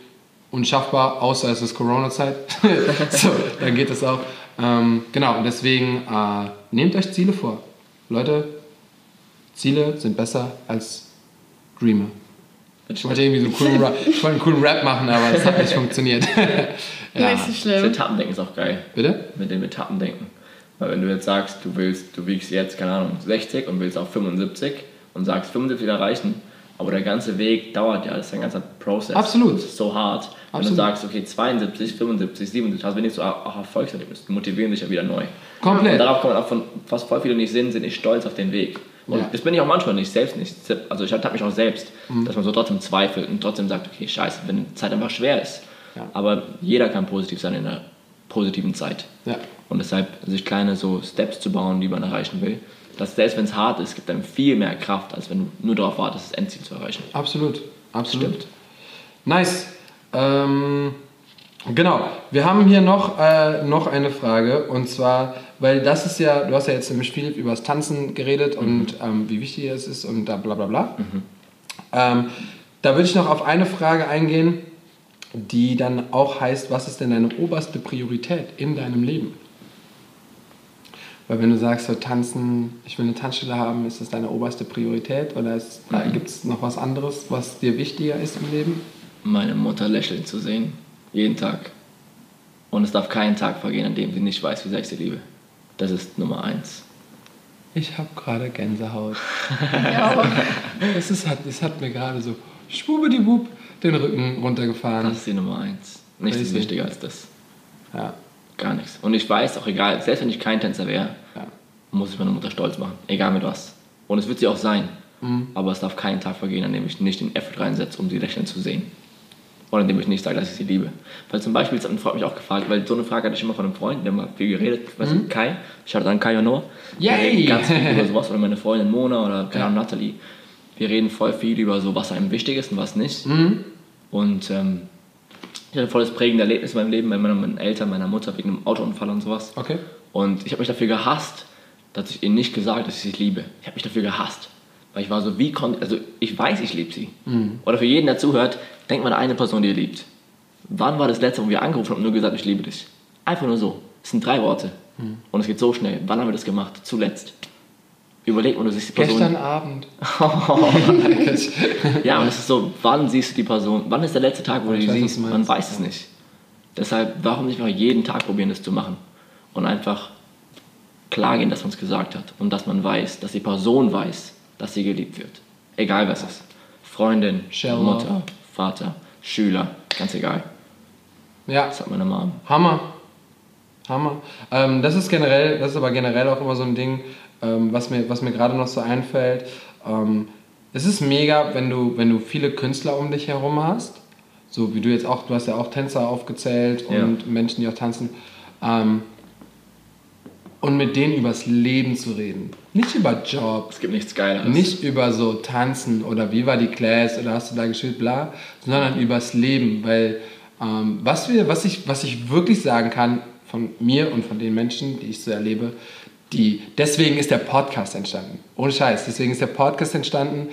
unschaffbar, außer es ist Corona-Zeit. so, dann geht es auch. Ähm, genau, und deswegen äh, nehmt euch Ziele vor. Leute, Ziele sind besser als Dreamer. Ich wollte irgendwie so einen coolen, Rap, ich wollte einen coolen Rap machen, aber das hat nicht funktioniert. ja. Nicht so schlimm. Das Etappendenken ist auch geil. Bitte? Mit dem Etappendenken. Weil wenn du jetzt sagst, du willst, du wiegst jetzt, keine Ahnung, 60 und willst auf 75 und sagst 75 erreichen, aber der ganze Weg dauert ja, das ist ein ganzer Prozess. Absolut. So hart. Wenn Absolut. du sagst, okay, 72, 75, 77, hast wenigstens auch Erfolgserlebnis, motivieren dich ja wieder neu. Komplett. Und darauf kann man auch von, was voll viele nicht sind, sind nicht stolz auf den Weg. Und ja. das bin ich auch manchmal nicht, selbst nicht. Also ich habe mich auch selbst, mhm. dass man so trotzdem zweifelt und trotzdem sagt, okay, scheiße, wenn die Zeit einfach schwer ist. Ja. Aber jeder kann positiv sein in einer positiven Zeit. Ja. Und deshalb sich kleine so Steps zu bauen, die man erreichen will, dass selbst wenn es hart ist, gibt einem viel mehr Kraft, als wenn du nur darauf wartest, das Endziel zu erreichen. Absolut, absolut. Stimmt. Nice. Ähm, genau, wir haben hier noch, äh, noch eine Frage und zwar, weil das ist ja, du hast ja jetzt ziemlich viel über das Tanzen geredet mhm. und ähm, wie wichtig es ist und da bla bla bla. Mhm. Ähm, da würde ich noch auf eine Frage eingehen, die dann auch heißt, was ist denn deine oberste Priorität in deinem Leben? Weil wenn du sagst, so tanzen, ich will eine Tanzstelle haben, ist das deine oberste Priorität oder mhm. gibt es noch was anderes, was dir wichtiger ist im Leben? Meine Mutter lächeln zu sehen, jeden Tag. Und es darf kein Tag vergehen, an dem sie nicht weiß, wie sehr ich sie liebe. Das ist Nummer eins. Ich habe gerade Gänsehaut. ja. es, ist, es hat mir gerade so schwubbediwub den Rücken runtergefahren. Das ist die Nummer eins. Nichts ist wichtiger als das. Ja. Gar nichts. Und ich weiß auch, egal, selbst wenn ich kein Tänzer wäre, ja. muss ich meine Mutter stolz machen. Egal mit was. Und es wird sie auch sein. Mhm. Aber es darf kein Tag vergehen, an dem ich nicht den Effort reinsetze, um sie lächeln zu sehen. Oder indem ich nicht sage, dass ich sie liebe. Weil zum Beispiel, das hat ein Freund mich auch gefragt, weil so eine Frage hatte ich immer von einem Freund, der mal viel geredet, weißt mhm. du, Kai, ich hatte dann Kai und Noah. Yay! Wir reden ganz viel über sowas, oder meine Freundin Mona oder keine Ahnung, ja. Natalie. Wir reden voll viel über so, was einem wichtig ist und was nicht. Mhm. Und ähm, ich hatte ein volles prägende Erlebnis in meinem Leben bei meinen Eltern, meiner Mutter wegen einem Autounfall und sowas. Okay. Und ich habe mich dafür gehasst, dass ich ihnen nicht gesagt habe, dass ich sie liebe. Ich habe mich dafür gehasst. Weil ich war so, wie konnte, also ich weiß, ich liebe sie. Mhm. Oder für jeden, der zuhört, denkt mal an eine Person, die ihr liebt. Wann war das letzte, wo wir angerufen haben und nur gesagt, ich liebe dich? Einfach nur so. Es sind drei Worte. Mhm. Und es geht so schnell. Wann haben wir das gemacht? Zuletzt. Überleg mal, du siehst die Person. Gestern Abend. ja, und es ist so, wann siehst du die Person? Wann ist der letzte Tag, wo du die siehst? Man weiß es nicht. Deshalb, warum nicht mal jeden Tag probieren, das zu machen? Und einfach klar gehen, dass man es gesagt hat. Und dass man weiß, dass die Person weiß, dass sie geliebt wird. Egal was es ist. Freundin, Shell Mutter, Vater, Schüler, ganz egal. Ja. Das hat meine Mom. Hammer. Hammer. Ähm, das ist generell, das ist aber generell auch immer so ein Ding, ähm, was mir, was mir gerade noch so einfällt. Ähm, es ist mega, wenn du, wenn du viele Künstler um dich herum hast. So wie du jetzt auch, du hast ja auch Tänzer aufgezählt und ja. Menschen, die auch tanzen. Ähm, und mit denen übers Leben zu reden. Nicht über Job. Es gibt nichts Geileres. Nicht über so Tanzen oder wie war die Class oder hast du da gespielt, bla, sondern übers Leben. Weil ähm, was, wir, was, ich, was ich wirklich sagen kann von mir und von den Menschen, die ich so erlebe, die, deswegen ist der Podcast entstanden. Ohne Scheiß. Deswegen ist der Podcast entstanden,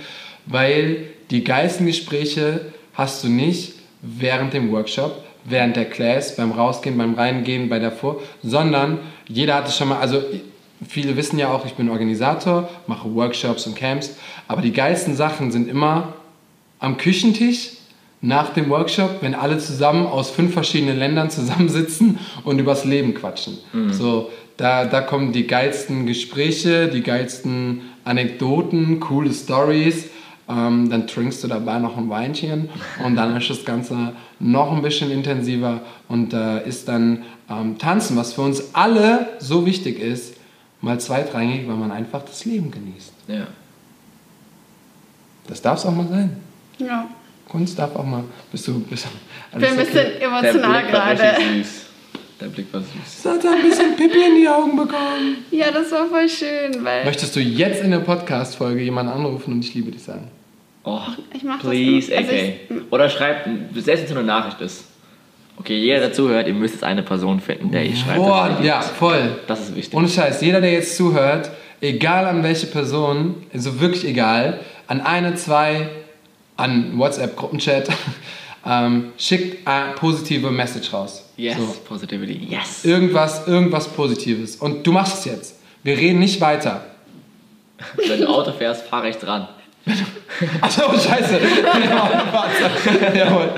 weil die geilsten Gespräche hast du nicht während dem Workshop, während der Class, beim Rausgehen, beim Reingehen, bei der Vor, sondern jeder hatte schon mal, also viele wissen ja auch, ich bin Organisator, mache Workshops und Camps, aber die geilsten Sachen sind immer am Küchentisch nach dem Workshop, wenn alle zusammen aus fünf verschiedenen Ländern zusammensitzen und übers Leben quatschen. Mhm. So, da, da kommen die geilsten Gespräche, die geilsten Anekdoten, coole Stories. Ähm, dann trinkst du dabei noch ein Weinchen und dann ist das Ganze noch ein bisschen intensiver und äh, ist dann ähm, Tanzen, was für uns alle so wichtig ist, mal zweitrangig, weil man einfach das Leben genießt. Ja. Das darf es auch mal sein. Ja. Kunst darf auch mal. Bist du. Bist, ich bin ein bisschen emotional gerade. Der Blick war süß. Das hat ein bisschen Pipi in die Augen bekommen. Ja, das war voll schön. Weil Möchtest du jetzt in der Podcast-Folge jemanden anrufen und ich liebe dich sagen? Oh, ich mach please, das also AK. Oder schreib, selbst wenn es nur eine Nachricht ist. Okay, jeder, der zuhört, ihr müsst jetzt eine Person finden, der ich schreibe. Boah, ja, voll. Das ist wichtig. Ohne Scheiß, jeder, der jetzt zuhört, egal an welche Person, also wirklich egal, an eine, zwei, an WhatsApp-Gruppenchat, ähm, schickt eine positive Message raus. Yes, so. Positivity, yes. Irgendwas, irgendwas Positives. Und du machst es jetzt. Wir reden nicht weiter. Wenn du Auto fährst, fahr rechts ran. Achso, scheiße. Jawohl.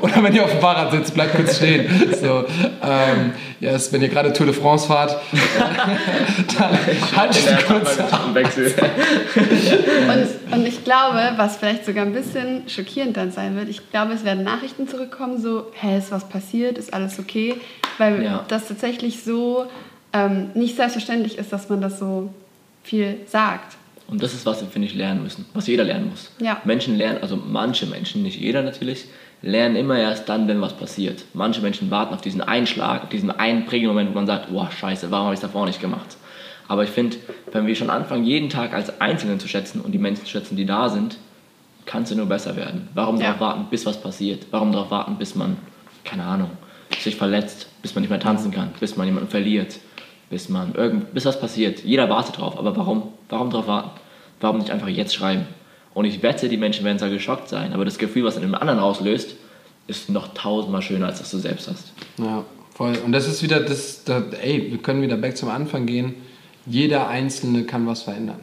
Oder wenn ihr auf dem Fahrrad sitzt, bleibt kurz stehen. So, ähm, yes, wenn ihr gerade Tour de France fahrt, dann haltet kurz und, und ich glaube, was vielleicht sogar ein bisschen schockierend dann sein wird, ich glaube, es werden Nachrichten zurückkommen, so, hä, ist was passiert, ist alles okay? Weil ja. das tatsächlich so ähm, nicht selbstverständlich ist, dass man das so viel sagt. Und das ist, was wir, finde ich, lernen müssen, was jeder lernen muss. Ja. Menschen lernen, also manche Menschen, nicht jeder natürlich, lernen immer erst dann, wenn was passiert. Manche Menschen warten auf diesen Einschlag, auf diesen einen prägenden Moment, wo man sagt, boah, scheiße, warum habe ich es davor nicht gemacht? Aber ich finde, wenn wir schon anfangen, jeden Tag als Einzelnen zu schätzen und die Menschen zu schätzen, die da sind, kannst du nur besser werden. Warum ja. darauf warten, bis was passiert? Warum darauf warten, bis man, keine Ahnung, sich verletzt, bis man nicht mehr tanzen kann, bis man jemanden verliert? Bis man irgend, bis was passiert. Jeder wartet drauf, aber warum? Warum drauf warten? Warum nicht einfach jetzt schreiben? Und ich wette, die Menschen werden zwar geschockt sein, aber das Gefühl, was in dem anderen auslöst, ist noch tausendmal schöner, als das du selbst hast. Ja, voll. Und das ist wieder das, das ey, wir können wieder back zum Anfang gehen. Jeder Einzelne kann was verändern.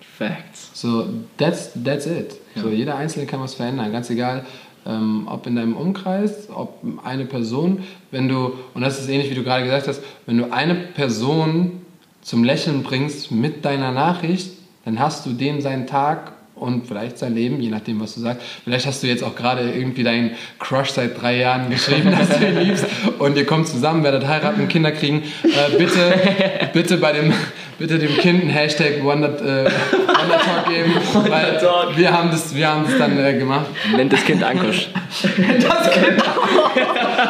Facts. So, that's, that's it. Ja. So, jeder Einzelne kann was verändern. Ganz egal, ähm, ob in deinem Umkreis, ob eine Person, wenn du, und das ist ähnlich wie du gerade gesagt hast, wenn du eine Person zum Lächeln bringst mit deiner Nachricht, dann hast du den seinen Tag und vielleicht sein Leben, je nachdem, was du sagst. Vielleicht hast du jetzt auch gerade irgendwie deinen Crush seit drei Jahren geschrieben, dass du ihn liebst und ihr kommt zusammen, werdet heiraten, Kinder kriegen. Äh, bitte, bitte bei dem, bitte dem Kind einen Hashtag Wonder, äh, Wonder Talk geben, weil wir haben das, wir haben das dann äh, gemacht. Nennt das Kind Ankusch. das Kind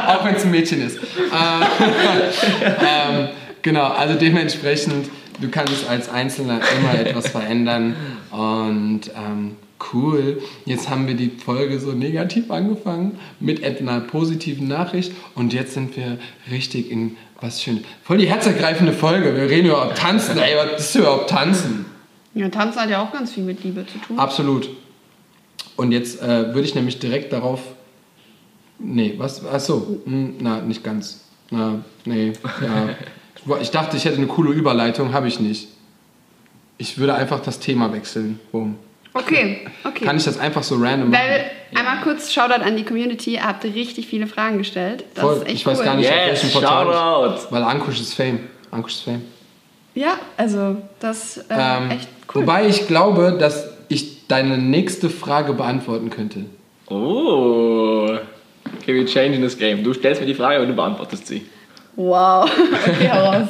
auch wenn es ein Mädchen ist. Äh, ähm, genau, also dementsprechend du kannst als Einzelner immer etwas verändern und ähm, cool. Jetzt haben wir die Folge so negativ angefangen mit einer positiven Nachricht und jetzt sind wir richtig in was schön. Voll die herzergreifende Folge. Wir reden über Tanzen. Ey, was ist überhaupt Tanzen? Ja, Tanzen hat ja auch ganz viel mit Liebe zu tun. Absolut. Und jetzt äh, würde ich nämlich direkt darauf. Nee, was? Achso, hm, na, nicht ganz. Na, nee, ja. Ich dachte, ich hätte eine coole Überleitung, habe ich nicht. ich würde einfach das Thema wechseln. Boom. Okay, okay. Kann ich das einfach so random machen? Weil, einmal kurz Shoutout an die Community. Ihr habt richtig viele Fragen gestellt. Das Voll. ist echt Ich cool. weiß gar nicht, yes, auf welchem Portal. Shoutout. Weil Ankusch ist Fame. Ankusch ist Fame. Ja, also das ist äh, ähm, echt cool. Wobei ich glaube, dass ich deine nächste Frage beantworten könnte. Oh. Okay, wir changen this game. Du stellst mir die Frage und du beantwortest sie. Wow. Okay, heraus.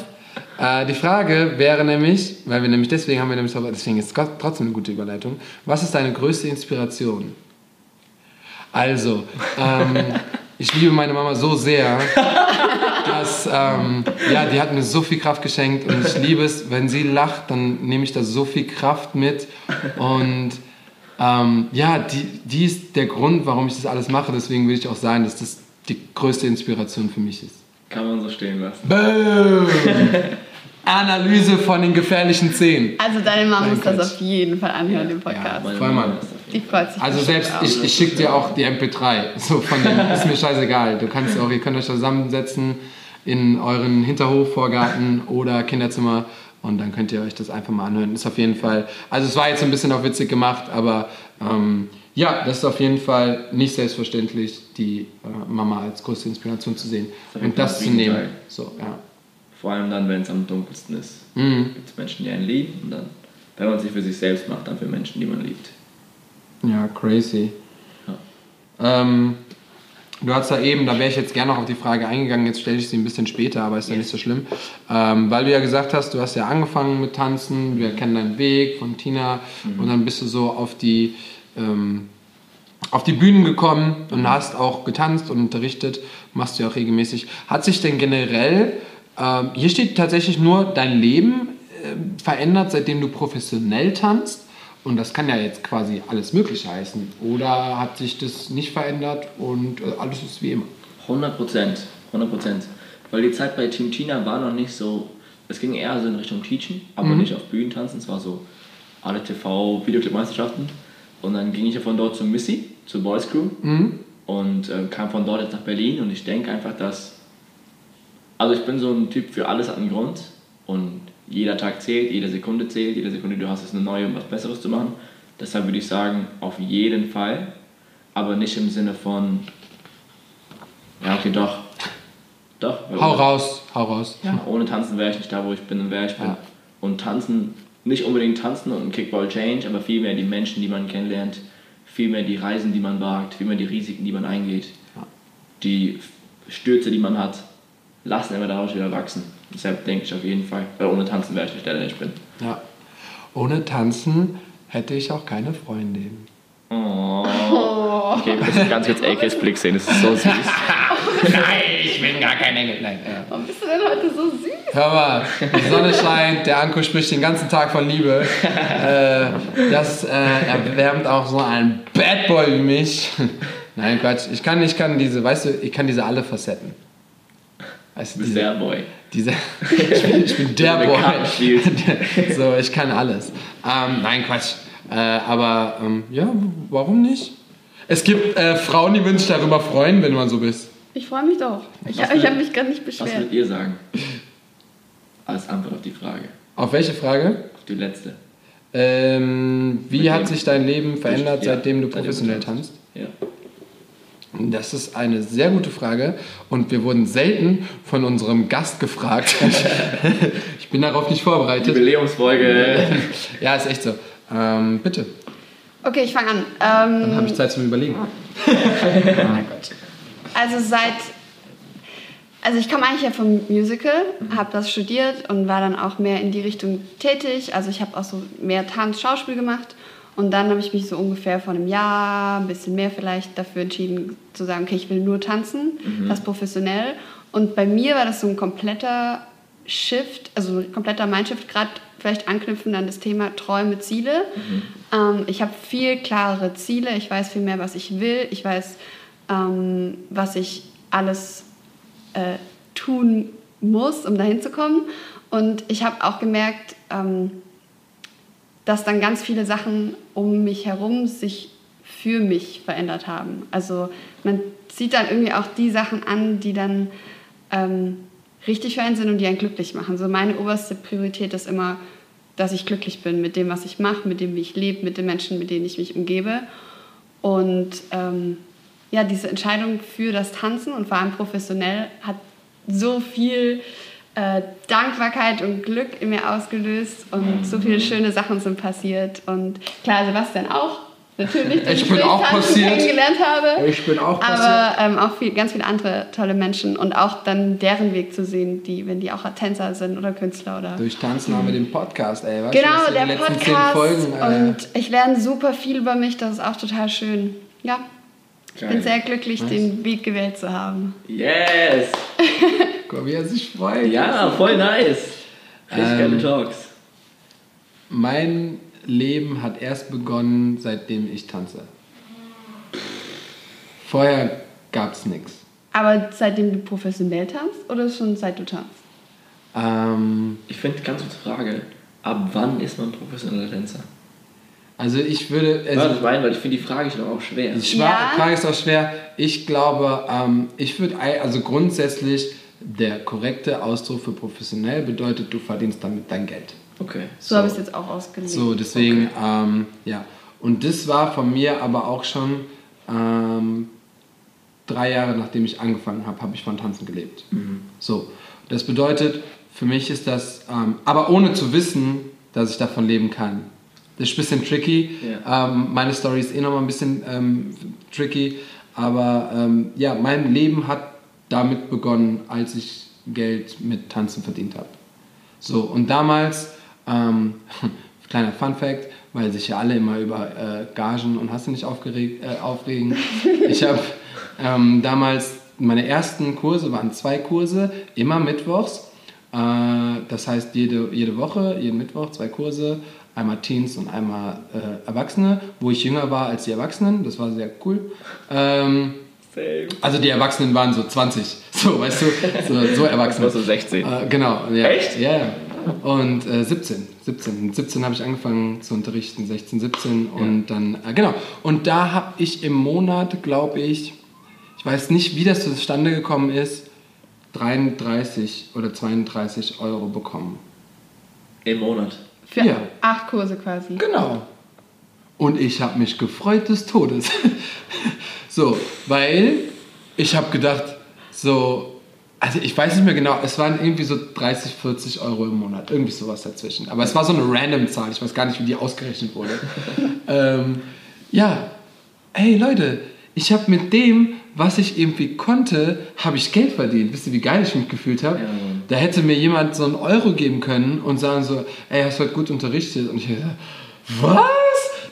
Äh, die Frage wäre nämlich, weil wir nämlich deswegen haben wir nämlich, deswegen ist es trotzdem eine gute Überleitung. Was ist deine größte Inspiration? Also, ähm, ich liebe meine Mama so sehr, dass, ähm, ja, die hat mir so viel Kraft geschenkt und ich liebe es, wenn sie lacht, dann nehme ich da so viel Kraft mit und ähm, ja, die, die ist der Grund, warum ich das alles mache. Deswegen will ich auch sagen, dass das die größte Inspiration für mich ist. Kann man so stehen lassen. Boom! Analyse von den gefährlichen Zehen. Also deine Mama muss das auf jeden Fall anhören, den Podcast. Ja, voll Mann. Die freut sich. Also selbst, ich, ich schicke dir auch die MP3. So von dem, ist mir scheißegal. Du kannst auch, ihr könnt euch zusammensetzen in euren Hinterhof, Vorgarten oder Kinderzimmer und dann könnt ihr euch das einfach mal anhören. Ist auf jeden Fall, also es war jetzt ein bisschen auch witzig gemacht, aber ähm, ja, das ist auf jeden Fall nicht selbstverständlich, die äh, Mama als größte Inspiration zu sehen das und das zu nehmen. So, ja. Vor allem dann, wenn es am dunkelsten ist. Mhm. Gibt es Menschen, die einen lieben und dann, wenn man sich für sich selbst macht, dann für Menschen, die man liebt. Ja, crazy. Ja. Ähm, du hast da eben, da wäre ich jetzt gerne noch auf die Frage eingegangen, jetzt stelle ich sie ein bisschen später, aber ist ja nicht so schlimm. Ähm, weil du ja gesagt hast, du hast ja angefangen mit Tanzen, wir kennen deinen Weg von Tina mhm. und dann bist du so auf die, ähm, auf die Bühnen gekommen und hast auch getanzt und unterrichtet, machst du ja auch regelmäßig. Hat sich denn generell ähm, hier steht tatsächlich nur, dein Leben äh, verändert, seitdem du professionell tanzt. Und das kann ja jetzt quasi alles Mögliche heißen. Oder hat sich das nicht verändert und äh, alles ist wie immer? 100 Prozent, 100 Prozent. Weil die Zeit bei Team Tina war noch nicht so, es ging eher so in Richtung Teaching, aber mhm. nicht auf Bühnen tanzen. Es war so alle TV-Videoclip-Meisterschaften. Und dann ging ich ja von dort zu Missy, zur Boys Crew. Mhm. Und äh, kam von dort jetzt nach Berlin. Und ich denke einfach, dass also ich bin so ein Typ, für alles hat einen Grund und jeder Tag zählt, jede Sekunde zählt, jede Sekunde du hast es eine neue, um was Besseres zu machen. Deshalb würde ich sagen, auf jeden Fall, aber nicht im Sinne von, ja okay, doch, doch. Hau ohne, raus, hau raus. Ja, ohne Tanzen wäre ich nicht da, wo ich bin und wer ich bin. Ja. Und tanzen, nicht unbedingt tanzen und ein Kickball Change, aber vielmehr die Menschen, die man kennenlernt, vielmehr die Reisen, die man wagt, vielmehr die Risiken, die man eingeht, ja. die Stürze, die man hat lassen immer daraus wieder wachsen. Deshalb denke ich auf jeden Fall, weil ohne Tanzen wäre ich nicht der, der ich bin. Ja. Ohne Tanzen hätte ich auch keine Freundin. Oh. Okay, wir müssen ganz kurz AKs Blick sehen, das ist so süß. Nein, ich bin gar kein Engel. Nein, ja. Warum bist du denn heute so süß? Hör mal, die Sonne scheint, der Anko spricht den ganzen Tag von Liebe. Äh, das äh, erwärmt auch so einen Bad Boy wie mich. Nein, Quatsch. Ich kann, ich kann diese, weißt du, ich kann diese alle Facetten. Also diese, der Boy. Diese, ich, bin, ich bin der Boy. so, ich kann alles. Ähm, nein, Quatsch. Äh, aber ähm, ja, warum nicht? Es gibt äh, Frauen, die würden sich darüber freuen, wenn man so bist. Ich freue mich doch. Ich, ich habe mich gerade nicht beschwert. Was würdet ihr sagen? Als Antwort auf die Frage. Auf welche Frage? Auf die letzte. Ähm, wie hat sich dein Leben verändert, ja, seitdem du professionell tanzt? Ja. Das ist eine sehr gute Frage und wir wurden selten von unserem Gast gefragt. ich bin darauf nicht vorbereitet. Jubiläumsfolge. ja, ist echt so. Ähm, bitte. Okay, ich fange an. Ähm, Dann habe ich Zeit zum Überlegen. oh Gott. Also seit also ich komme eigentlich ja vom Musical, habe das studiert und war dann auch mehr in die Richtung tätig. Also ich habe auch so mehr Tanz, Schauspiel gemacht und dann habe ich mich so ungefähr vor einem Jahr, ein bisschen mehr vielleicht, dafür entschieden zu sagen, okay, ich will nur tanzen, mhm. das professionell. Und bei mir war das so ein kompletter Shift, also ein kompletter Mindshift, gerade vielleicht anknüpfend an das Thema Träume, Ziele. Mhm. Ähm, ich habe viel klarere Ziele, ich weiß viel mehr, was ich will, ich weiß, ähm, was ich alles äh, tun muss, um dahin zu kommen. Und ich habe auch gemerkt, ähm, dass dann ganz viele Sachen um mich herum sich für mich verändert haben. Also man zieht dann irgendwie auch die Sachen an, die dann ähm, richtig für einen sind und die einen glücklich machen. So meine oberste Priorität ist immer dass ich glücklich bin mit dem, was ich mache, mit dem, wie ich lebe, mit den Menschen, mit denen ich mich umgebe. Und ähm, ja, diese Entscheidung für das Tanzen und vor allem professionell hat so viel äh, Dankbarkeit und Glück in mir ausgelöst und so viele schöne Sachen sind passiert. Und klar, Sebastian auch. Natürlich, den ich bin auch passiert. kennengelernt habe. Ich bin auch passiert. Aber ähm, auch viel, ganz viele andere tolle Menschen und auch dann deren Weg zu sehen, die, wenn die auch Tänzer sind oder Künstler oder. Durch Tanzen haben wir den Podcast, ey. Weißt genau, du, der Podcast. Folgen, und ich lerne super viel über mich, das ist auch total schön. Ja. Ich bin sehr glücklich, nice. den Weg gewählt zu haben. Yes! Guck, wie er sich freut. Ja, voll nice. Richtig ähm, geile Talks. Mein Leben hat erst begonnen, seitdem ich tanze. Vorher gab es nichts. Aber seitdem du professionell tanzt oder schon seit du tanzt? Ähm, ich finde, ganz gute Frage. Ab wann ist man professioneller Tänzer? Also ich würde... Also ja, ich meine, weil ich finde die Frage ist auch schwer. Die ja. Frage ist auch schwer. Ich glaube, ähm, ich würde also grundsätzlich der korrekte Ausdruck für professionell bedeutet, du verdienst damit dein Geld. Okay. So, so habe ich es jetzt auch ausgelegt. So, deswegen, okay. ähm, ja. Und das war von mir aber auch schon ähm, drei Jahre nachdem ich angefangen habe, habe ich von Tanzen gelebt. Mhm. So, das bedeutet, für mich ist das, ähm, aber ohne zu wissen, dass ich davon leben kann. Das ist ein bisschen tricky. Yeah. Ähm, meine Story ist eh nochmal ein bisschen ähm, tricky. Aber ähm, ja, mein Leben hat damit begonnen, als ich Geld mit Tanzen verdient habe. So, und damals ähm, kleiner Fun Fact, weil sich ja alle immer über äh, Gagen und hast du nicht aufgeregt, äh, aufregen. Ich habe ähm, damals, meine ersten Kurse waren zwei Kurse, immer mittwochs. Äh, das heißt, jede, jede Woche, jeden Mittwoch zwei Kurse, einmal Teens und einmal äh, Erwachsene, wo ich jünger war als die Erwachsenen. Das war sehr cool. Ähm, also die Erwachsenen waren so 20, so weißt du, so, so erwachsen. Du so 16. Äh, genau. Ja. Echt? Ja, ja. Und äh, 17, 17. 17 habe ich angefangen zu unterrichten, 16, 17 und dann, äh, genau. Und da habe ich im Monat, glaube ich, ich weiß nicht, wie das zustande gekommen ist, 33 oder 32 Euro bekommen. Im Monat? Für ja. acht Kurse quasi. Genau. Und ich habe mich gefreut des Todes. so, weil ich habe gedacht, so, also ich weiß nicht mehr genau, es waren irgendwie so 30, 40 Euro im Monat, irgendwie sowas dazwischen. Aber es war so eine random Zahl, ich weiß gar nicht, wie die ausgerechnet wurde. ähm, ja, hey Leute, ich habe mit dem, was ich irgendwie konnte, habe ich Geld verdient. Wisst ihr, wie geil ich mich gefühlt habe? Ja. Da hätte mir jemand so einen Euro geben können und sagen so, ey, hast du heute gut unterrichtet? Und ich hätte was?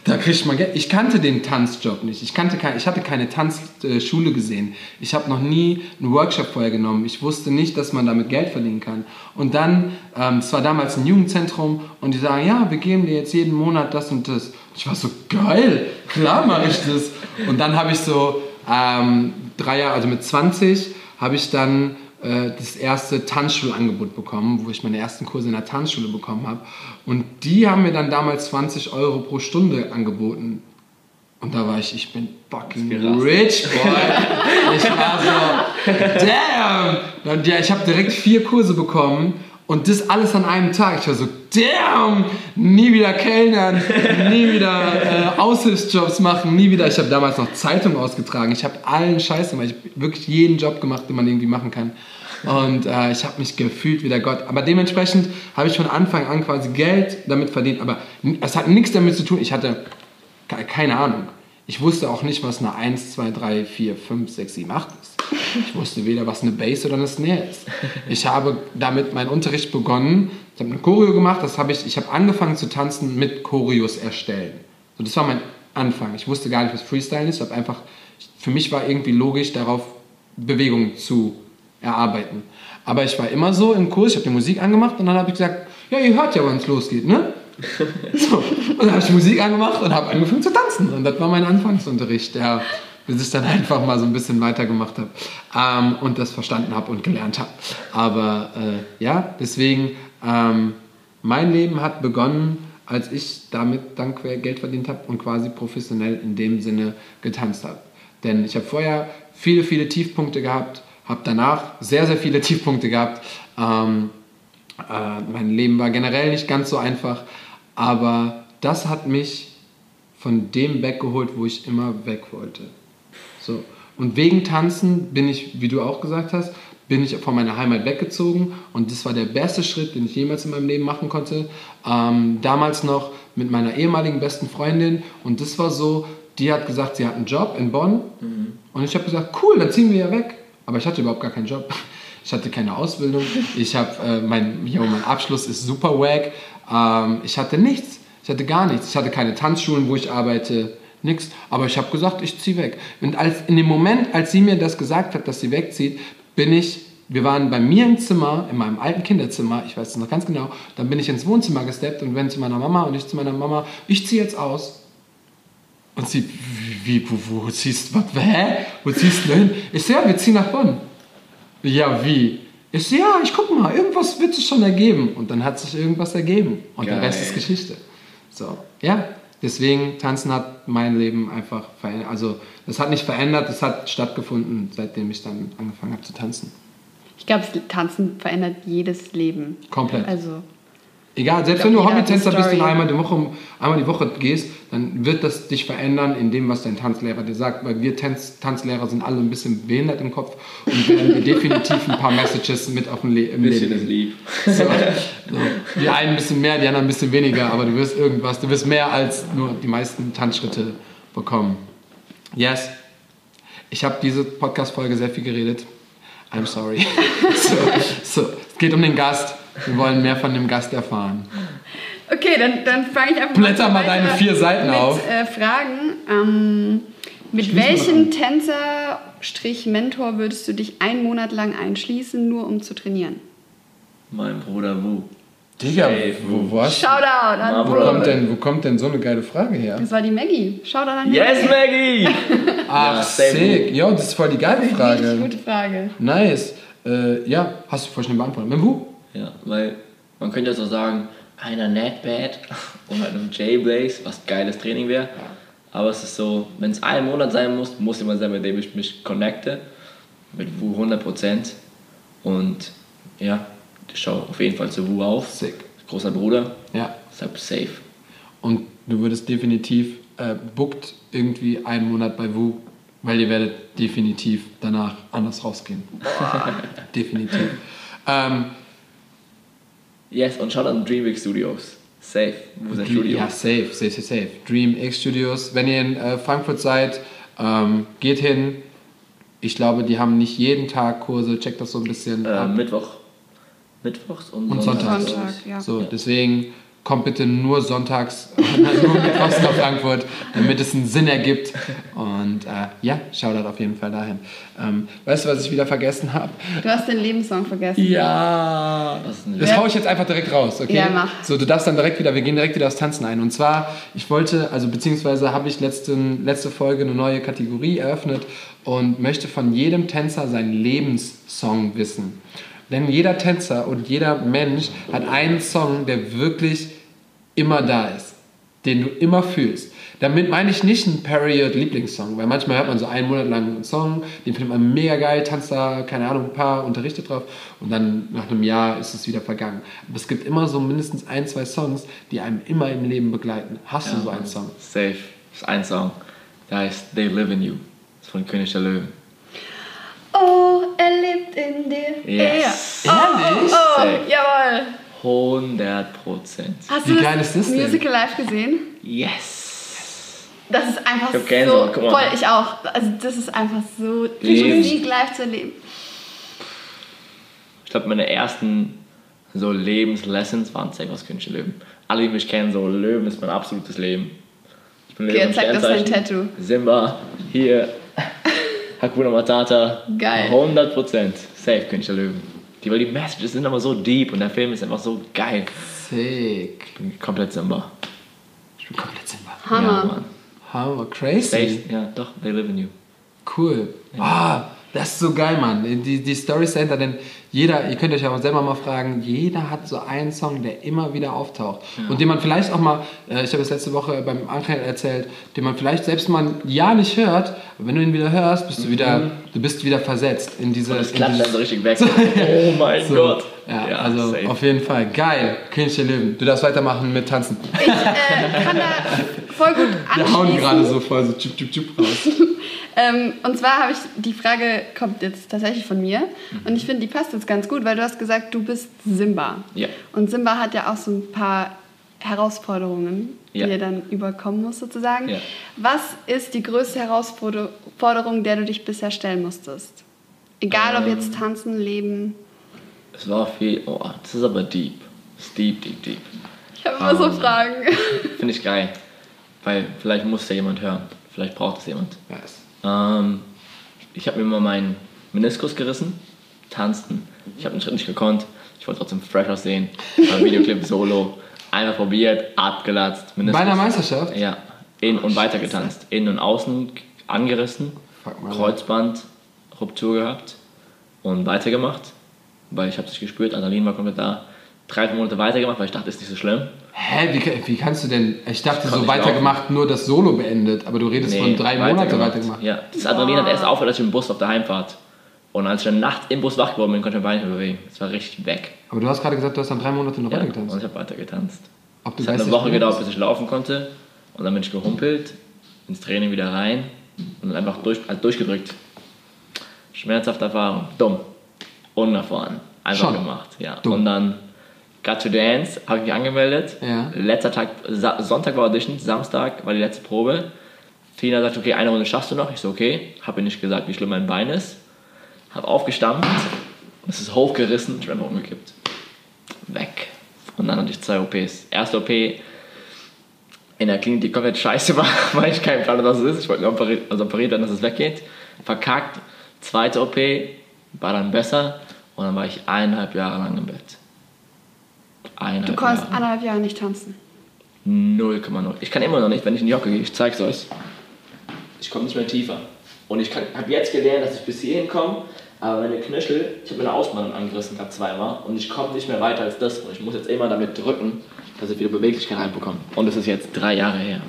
Da kriegt man Geld. Ich kannte den Tanzjob nicht. Ich, kannte kein, ich hatte keine Tanzschule gesehen. Ich habe noch nie einen Workshop vorher genommen. Ich wusste nicht, dass man damit Geld verdienen kann. Und dann, ähm, es war damals ein Jugendzentrum und die sagen, ja, wir geben dir jetzt jeden Monat das und das. Ich war so, geil, klar mache ich das. Und dann habe ich so ähm, drei Jahre, also mit 20, habe ich dann das erste Tanzschulangebot bekommen, wo ich meine ersten Kurse in der Tanzschule bekommen habe. Und die haben mir dann damals 20 Euro pro Stunde angeboten. Und da war ich, ich bin fucking rich, boy. ich war so, damn. Und ja, ich habe direkt vier Kurse bekommen und das alles an einem Tag. Ich war so, damn, nie wieder Kellnern, nie wieder äh, Aushilfsjobs machen, nie wieder. Ich habe damals noch Zeitung ausgetragen. Ich habe allen Scheiß gemacht. Ich wirklich jeden Job gemacht, den man irgendwie machen kann. Und äh, ich habe mich gefühlt wie der Gott. Aber dementsprechend habe ich von Anfang an quasi Geld damit verdient. Aber es hat nichts damit zu tun. Ich hatte keine Ahnung. Ich wusste auch nicht, was eine 1, 2, 3, 4, 5, 6, 7, 8 ist. Ich wusste weder, was eine Bass oder eine Snare ist. Ich habe damit meinen Unterricht begonnen. Ich habe eine Choreo gemacht. Das habe ich, ich habe angefangen zu tanzen mit Choreos erstellen. So, das war mein Anfang. Ich wusste gar nicht, was Freestyle ist. Ich habe einfach, für mich war irgendwie logisch, darauf Bewegungen zu erarbeiten. Aber ich war immer so im Kurs, ich habe die Musik angemacht und dann habe ich gesagt, ja, ihr hört ja, wann es losgeht, ne? so. Und dann habe ich die Musik angemacht und habe angefangen zu tanzen. Und das war mein Anfangsunterricht, ja, bis ich dann einfach mal so ein bisschen weitergemacht habe ähm, und das verstanden habe und gelernt habe. Aber äh, ja, deswegen, ähm, mein Leben hat begonnen, als ich damit dann Geld verdient habe und quasi professionell in dem Sinne getanzt habe. Denn ich habe vorher viele, viele Tiefpunkte gehabt, habe danach sehr, sehr viele Tiefpunkte gehabt. Ähm, Äh, mein Leben war generell nicht ganz so einfach, aber das hat mich von dem weggeholt, wo ich immer weg wollte. So. Und wegen Tanzen bin ich, wie du auch gesagt hast, bin ich von meiner Heimat weggezogen und das war der beste Schritt, den ich jemals in meinem Leben machen konnte. Ähm, damals noch mit meiner ehemaligen besten Freundin und das war so, die hat gesagt, sie hat einen Job in Bonn mhm. und ich habe gesagt, cool, dann ziehen wir ja weg. Aber ich hatte überhaupt gar keinen Job. Ich hatte keine Ausbildung. Ich habe äh, mein, jo, mein Abschluss ist super wack. Ähm, ich hatte nichts. Ich hatte gar nichts. Ich hatte keine Tanzschulen, wo ich arbeite nichts. Aber ich habe gesagt, ich ziehe weg. Und als, in dem Moment, als sie mir das gesagt hat, dass sie wegzieht, bin ich, wir waren bei mir im Zimmer, in meinem alten Kinderzimmer, ich weiß es noch ganz genau, dann bin ich ins Wohnzimmer gesteppt und bin zu meiner Mama und ich zu meiner Mama, ich ziehe jetzt aus. Und sie, wie, wie wo, wo ziehst du, hä? Wo ziehst du hin? Ich so, ja, wir ziehen nach Bonn. Ja, wie? Ich so, ja, ich guck mal, irgendwas wird sich schon ergeben. Und dann hat sich irgendwas ergeben. Und Geil. der Rest ist Geschichte. So, ja, deswegen, Tanzen hat mein Leben einfach verändert. Also, das hat nicht verändert, es hat stattgefunden, seitdem ich dann angefangen habe zu tanzen. Ich glaube, Tanzen verändert jedes Leben. Komplett. Also, Egal, selbst wenn du Hobbytänzer bist und einmal die, Woche, einmal die Woche gehst, dann wird das dich verändern in dem, was dein Tanzlehrer dir sagt. Weil wir Tanz, Tanzlehrer sind alle ein bisschen behindert im Kopf und werden dir definitiv ein paar Messages mit auf dem Le im bisschen Leben. lieb. So, so. Die einen ein bisschen mehr, die anderen ein bisschen weniger, aber du wirst irgendwas, du wirst mehr als nur die meisten Tanzschritte bekommen. Yes. Ich habe diese Podcast-Folge sehr viel geredet. I'm sorry. so, so, es geht um den Gast. Wir wollen mehr von dem Gast erfahren. Okay, dann, dann fange ich einfach Blätter mal deine vier Seiten mit, auf. Äh, Fragen. Ähm, mit welchem Tänzer-Mentor würdest du dich einen Monat lang einschließen, nur um zu trainieren? Mein Bruder Wu. Digga, wo, wo hast Shoutout an wo kommt, denn, wo kommt denn so eine geile Frage her? Das war die Maggie. Shoutout an Maggie. Yes, Maggie! Ach, ja, sick. Jo, das ist voll die geile Frage. Richtig gute Frage. Nice. Äh, ja, hast du voll schnell beantwortet. Mit Wu? Ja, weil man könnte jetzt auch sagen, einer Netbad oder einem J-Blaze, was geiles Training wäre. Aber es ist so, wenn es einen Monat sein muss, muss jemand sein, mit dem ich mich connecte. Mit Wu 100%. Und ja, ich schaue auf jeden Fall zu Wu auf. Sick. Großer Bruder. Ja. Deshalb safe. Und du würdest definitiv äh, bookt irgendwie einen Monat bei Wu, weil ihr werdet definitiv danach anders rausgehen. definitiv. Ähm, Yes, und schaut an DreamX Studios. Safe. Wo ist der Studio? Ja, safe, safe, safe, safe. DreamX Studios. Wenn ihr in äh, Frankfurt seid, ähm, geht hin. Ich glaube, die haben nicht jeden Tag Kurse. Checkt das so ein bisschen. Äh, Mittwoch. Mittwochs und, und Sonntags. Sonntag, ja. So, deswegen kommt bitte nur sonntags, nur mittwochs nach Frankfurt, damit es einen Sinn ergibt. Und äh, ja, Shoutout auf jeden Fall dahin. Ähm, weißt du, was ich wieder vergessen habe? Du hast den Lebenssong vergessen. Ja. Das ja. haue ich jetzt einfach direkt raus, okay? Ja, mach. So, du darfst dann direkt wieder, wir gehen direkt wieder aufs Tanzen ein. Und zwar, ich wollte, also beziehungsweise habe ich letzten, letzte Folge eine neue Kategorie eröffnet und möchte von jedem Tänzer seinen Lebenssong wissen. Denn jeder Tänzer und jeder Mensch hat einen Song, der wirklich immer da ist, den du immer fühlst. Damit meine ich nicht einen Period-Lieblingssong, weil manchmal hört man so einen Monat lang einen Song, den findet man mega geil, tanzt da, keine Ahnung, ein paar Unterrichte drauf und dann nach einem Jahr ist es wieder vergangen. Aber es gibt immer so mindestens ein, zwei Songs, die einem immer im Leben begleiten. Hast ja, du so einen Song? Safe. Das ist ein Song, der heißt They Live in You. Das ist von König der Löwen. Oh, er lebt in dir. Yes. Ja. Ehrlich? Oh, oh, oh, jawohl. 100 Prozent. Hast du Wie geil das ist das Musical live gesehen? Yes. Das ist einfach ich so voll, ich auch. Also das ist einfach so die Musik live zu erleben. Ich glaube, meine ersten so Lebenslessons waren safe aus König Löwen. Alle, die mich kennen, so Löwen ist mein absolutes Leben. Ich bin okay, Löwen zeig das dein Tattoo. Simba, hier. Hakuna Matata. Geil. 100 Prozent. Safe König Löwen. Die, weil die Messages sind aber so deep und der Film ist einfach so geil. Sick. Ich bin komplett Simba. Ich bin komplett Simba. Hammer. Ja, Hammer, crazy. Safe. Ja, doch, they live in you. Cool. Ja. Ah, Das ist so geil, Mann. Die, die Story Center, denn jeder, ihr könnt euch auch selber mal fragen, jeder hat so einen Song, der immer wieder auftaucht. Ja. Und den man vielleicht auch mal, äh, ich habe es letzte Woche beim Angel erzählt, den man vielleicht selbst mal ein Jahr nicht hört, aber wenn du ihn wieder hörst, bist du wieder, mhm. du bist wieder versetzt in diese. Und das klappt dann so richtig weg. oh mein so. Gott. Ja, ja, also safe. auf jeden Fall. Geil. König der Löwen. Du darfst weitermachen mit Tanzen. Ich äh, kann da voll gut anschließen. Wir hauen gerade so voll so tschip, tschip, tschip raus. ähm, und zwar habe ich, die Frage kommt jetzt tatsächlich von mir. Mhm. Und ich finde, die passt jetzt ganz gut, weil du hast gesagt, du bist Simba. Ja. Und Simba hat ja auch so ein paar Herausforderungen, die ja. er dann überkommen muss sozusagen. Ja. Was ist die größte Herausforderung, der du dich bisher stellen musstest? Egal ob jetzt ähm. tanzen, leben. Es war viel, oh, das ist aber deep. Das ist deep, deep, deep. Ich habe immer um, so ähm, Fragen. Finde ich geil. Weil vielleicht muss ja jemand hören. Vielleicht braucht es jemand. Yes. Ähm, ich habe mir mal meinen Meniskus gerissen. Tanzen. Ich habe den Schritt nicht gekonnt. Ich wollte trotzdem fresh aussehen. Beim Videoclip solo. Einmal probiert, abgelatzt. Meniskus. Bei einer Meisterschaft? Ja. In und weiter getanzt. Innen und außen angerissen. Kreuzband, Ruptur gehabt. Und weitergemacht. Weil ich habe es nicht gespürt. Adrenalin war komplett da. Drei, vier Monate weitergemacht, weil ich dachte, ist nicht so schlimm. Hä, wie, wie kannst du denn? Ich dachte, so weitergemacht, nur das Solo beendet, aber du redest nee, von drei Monaten weitergemacht. Ja, das Adrenalin hat erst aufgehört, als ich im Bus auf der Heimfahrt. Und als ich dann nachts im Bus wach geworden bin, konnte ich mein Bein nicht mehr bewegen. Das war richtig weg. Aber du hast gerade gesagt, du hast dann drei Monate noch ja, weiter getanzt. und ich habe weiter getanzt. Ob es hat eine Woche gedauert, bis ich laufen konnte. Und dann bin ich gehumpelt, ins Training wieder rein und dann einfach durch, also durchgedrückt. Schmerzhafte Erfahrung. Dumm. Unerfahren. Einfach Schon. gemacht. Ja. Dumm. Und dann Got to Dance, habe ich mich angemeldet. Ja. Letzter Tag, Sa Sonntag war Audition, Samstag war die letzte Probe. Tina sagt, okay, eine Runde schaffst du noch. Ich so, okay. Habe ihr nicht gesagt, wie schlimm mein Bein ist. Habe aufgestampft. Es ist hochgerissen. Einfach umgekippt. Weg. Und dann hatte ich zwei OPs. Erste OP in der Klinik, die komplett scheiße war, weil ich keinen Plan hatte, was es ist. Ich wollte nur operiert, also operiert werden, dass es weggeht. Verkackt. Zweite OP war dann besser. Und dann war ich eineinhalb Jahre lang im Bett. Eineinhalb du konntest Jahre. eineinhalb Jahre nicht tanzen. 0,0. Ich kann immer noch nicht, wenn ich in die Hocke gehe. Ich zeig's euch. Ich komme nicht mehr tiefer. Und ich habe jetzt gelernt, dass ich bis hierhin komme, aber meine Knöchel, ich habe meine Ausmalung angerissen gehabt zweimal und ich komme nicht mehr weiter als das. Und ich muss jetzt immer damit drücken, dass ich wieder Beweglichkeit reinbekomme. Und das ist jetzt drei Jahre her.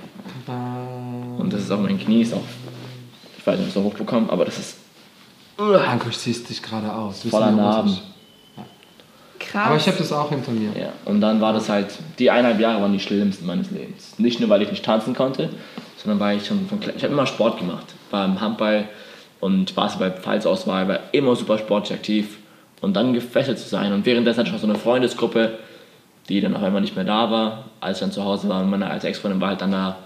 Und das ist auch mein Knie, ist auch, ich weiß nicht, ob ich es so hochbekomme, aber das ist. Ankusch ziehst dich gerade aus. Voller Narben. Krass. Aber ich habe das auch hinter mir. Ja. Und dann war das halt, die eineinhalb Jahre waren die schlimmsten meines Lebens. Nicht nur, weil ich nicht tanzen konnte, sondern weil ich schon von Ich habe immer Sport gemacht. War im Handball und Basketball, Pfalzauswahl, war immer super sportlich aktiv. Und dann gefesselt zu sein. Und währenddessen hatte ich noch so eine Freundesgruppe, die dann auf einmal nicht mehr da war, als ich dann zu Hause war. Und meine als Ex-Freundin war halt dann da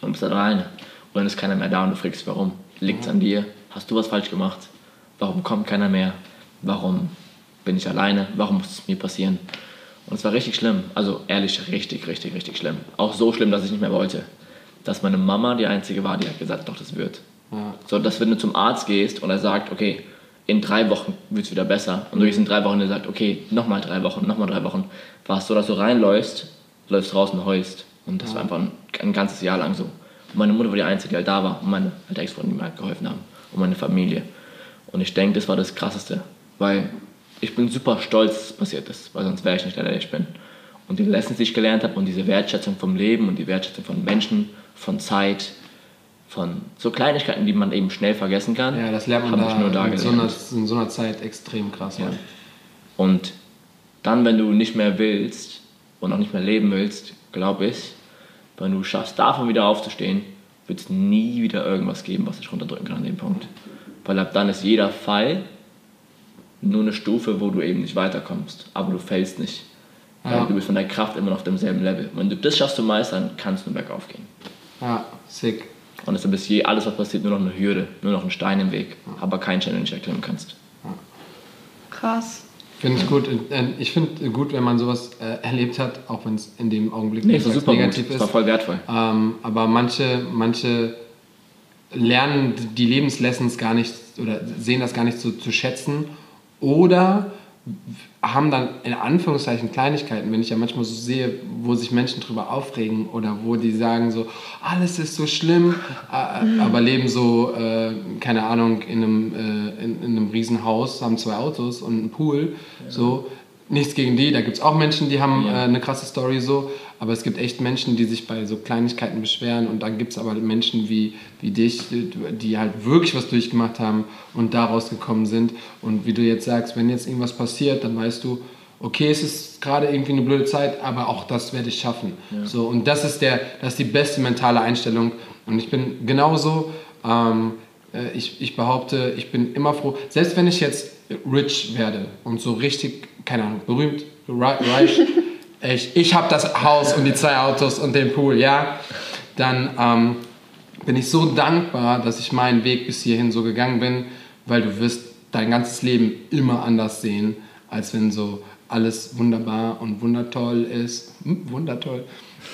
und bist dann alleine. Und dann ist keiner mehr da und du fragst, warum? Liegt es an dir? Hast du was falsch gemacht? Warum kommt keiner mehr? Warum bin ich alleine, warum muss es mir passieren? Und es war richtig schlimm, also ehrlich, richtig, richtig, richtig schlimm. Auch so schlimm, dass ich nicht mehr wollte. Dass meine Mama die einzige war, die hat gesagt, doch, das wird. Ja. So, dass wenn du zum Arzt gehst und er sagt, okay, in drei Wochen wird es wieder besser. Und du gehst in drei Wochen und er sagt, okay, nochmal drei Wochen, nochmal drei Wochen. War es so, dass du reinläufst, läufst raus und heulst. Und das ja. war einfach ein, ein, ganzes Jahr lang so. Und meine Mutter war die Einzige, die halt da war. Und meine alte Ex-Freundin, die mir halt geholfen haben. Und meine Familie. Und ich denke, das war das Krasseste. Weil ich bin super stolz, dass es passiert ist, weil sonst wäre ich nicht der, der ich bin. Und die Lessons, die ich gelernt habe und diese Wertschätzung vom Leben und die Wertschätzung von Menschen, von Zeit, von so Kleinigkeiten, die man eben schnell vergessen kann. Ja, das lernt man da, nur da in, so einer, in, so einer, Zeit extrem krass. Ja. Und dann, wenn du nicht mehr willst und auch nicht mehr leben willst, glaube ich, wenn du schaffst, davon wieder aufzustehen, wird es nie wieder irgendwas geben, was dich runterdrücken kann an dem Punkt. Weil ab dann ist jeder Fall nur eine Stufe, wo du eben nicht weiterkommst, aber du fällst nicht. Ja. du bist von der Kraft immer noch auf demselben Level. Wenn du das schaffst zu meistern, kannst du bergauf gehen. Ja, sick. Und deshalb ist je alles, was passiert, nur noch eine Hürde, nur noch ein Stein im Weg, ja. aber kein Stein, den du nicht erklimmen kannst. Ja. Krass. Finde ich gut. Ich finde gut, wenn man sowas äh, erlebt hat, auch wenn es in dem Augenblick nee, so super negativ gut. ist. Das war voll wertvoll. Ähm, aber manche, manche lernen die Lebenslessons gar nicht oder sehen das gar nicht so zu schätzen oder haben dann in Anführungszeichen Kleinigkeiten, wenn ich ja manchmal so sehe, wo sich Menschen drüber aufregen oder wo die sagen so, alles ist so schlimm, äh, aber leben so, äh, keine Ahnung, in einem, äh, in, in, einem Riesenhaus, haben zwei Autos und einen Pool, ja. so. Nichts gegen die, da gibt es auch Menschen, die haben ja. Äh, eine krasse Story so, aber es gibt echt Menschen, die sich bei so Kleinigkeiten beschweren und dann gibt es aber Menschen wie, wie dich, die halt wirklich was durchgemacht haben und da rausgekommen sind. Und wie du jetzt sagst, wenn jetzt irgendwas passiert, dann weißt du, okay, es ist gerade irgendwie eine blöde Zeit, aber auch das werde ich schaffen. Ja. So, und das ist, der, das ist die beste mentale Einstellung. Und ich bin genauso, ähm, äh, ich, ich behaupte, ich bin immer froh, selbst wenn ich jetzt rich werde und so richtig, keine Ahnung, berühmt, reich, ich, ich habe das Haus und die zwei Autos und den Pool, ja, dann ähm, bin ich so dankbar, dass ich meinen Weg bis hierhin so gegangen bin, weil du wirst dein ganzes Leben immer anders sehen, als wenn so alles wunderbar und wundertoll ist. Hm, wundertoll.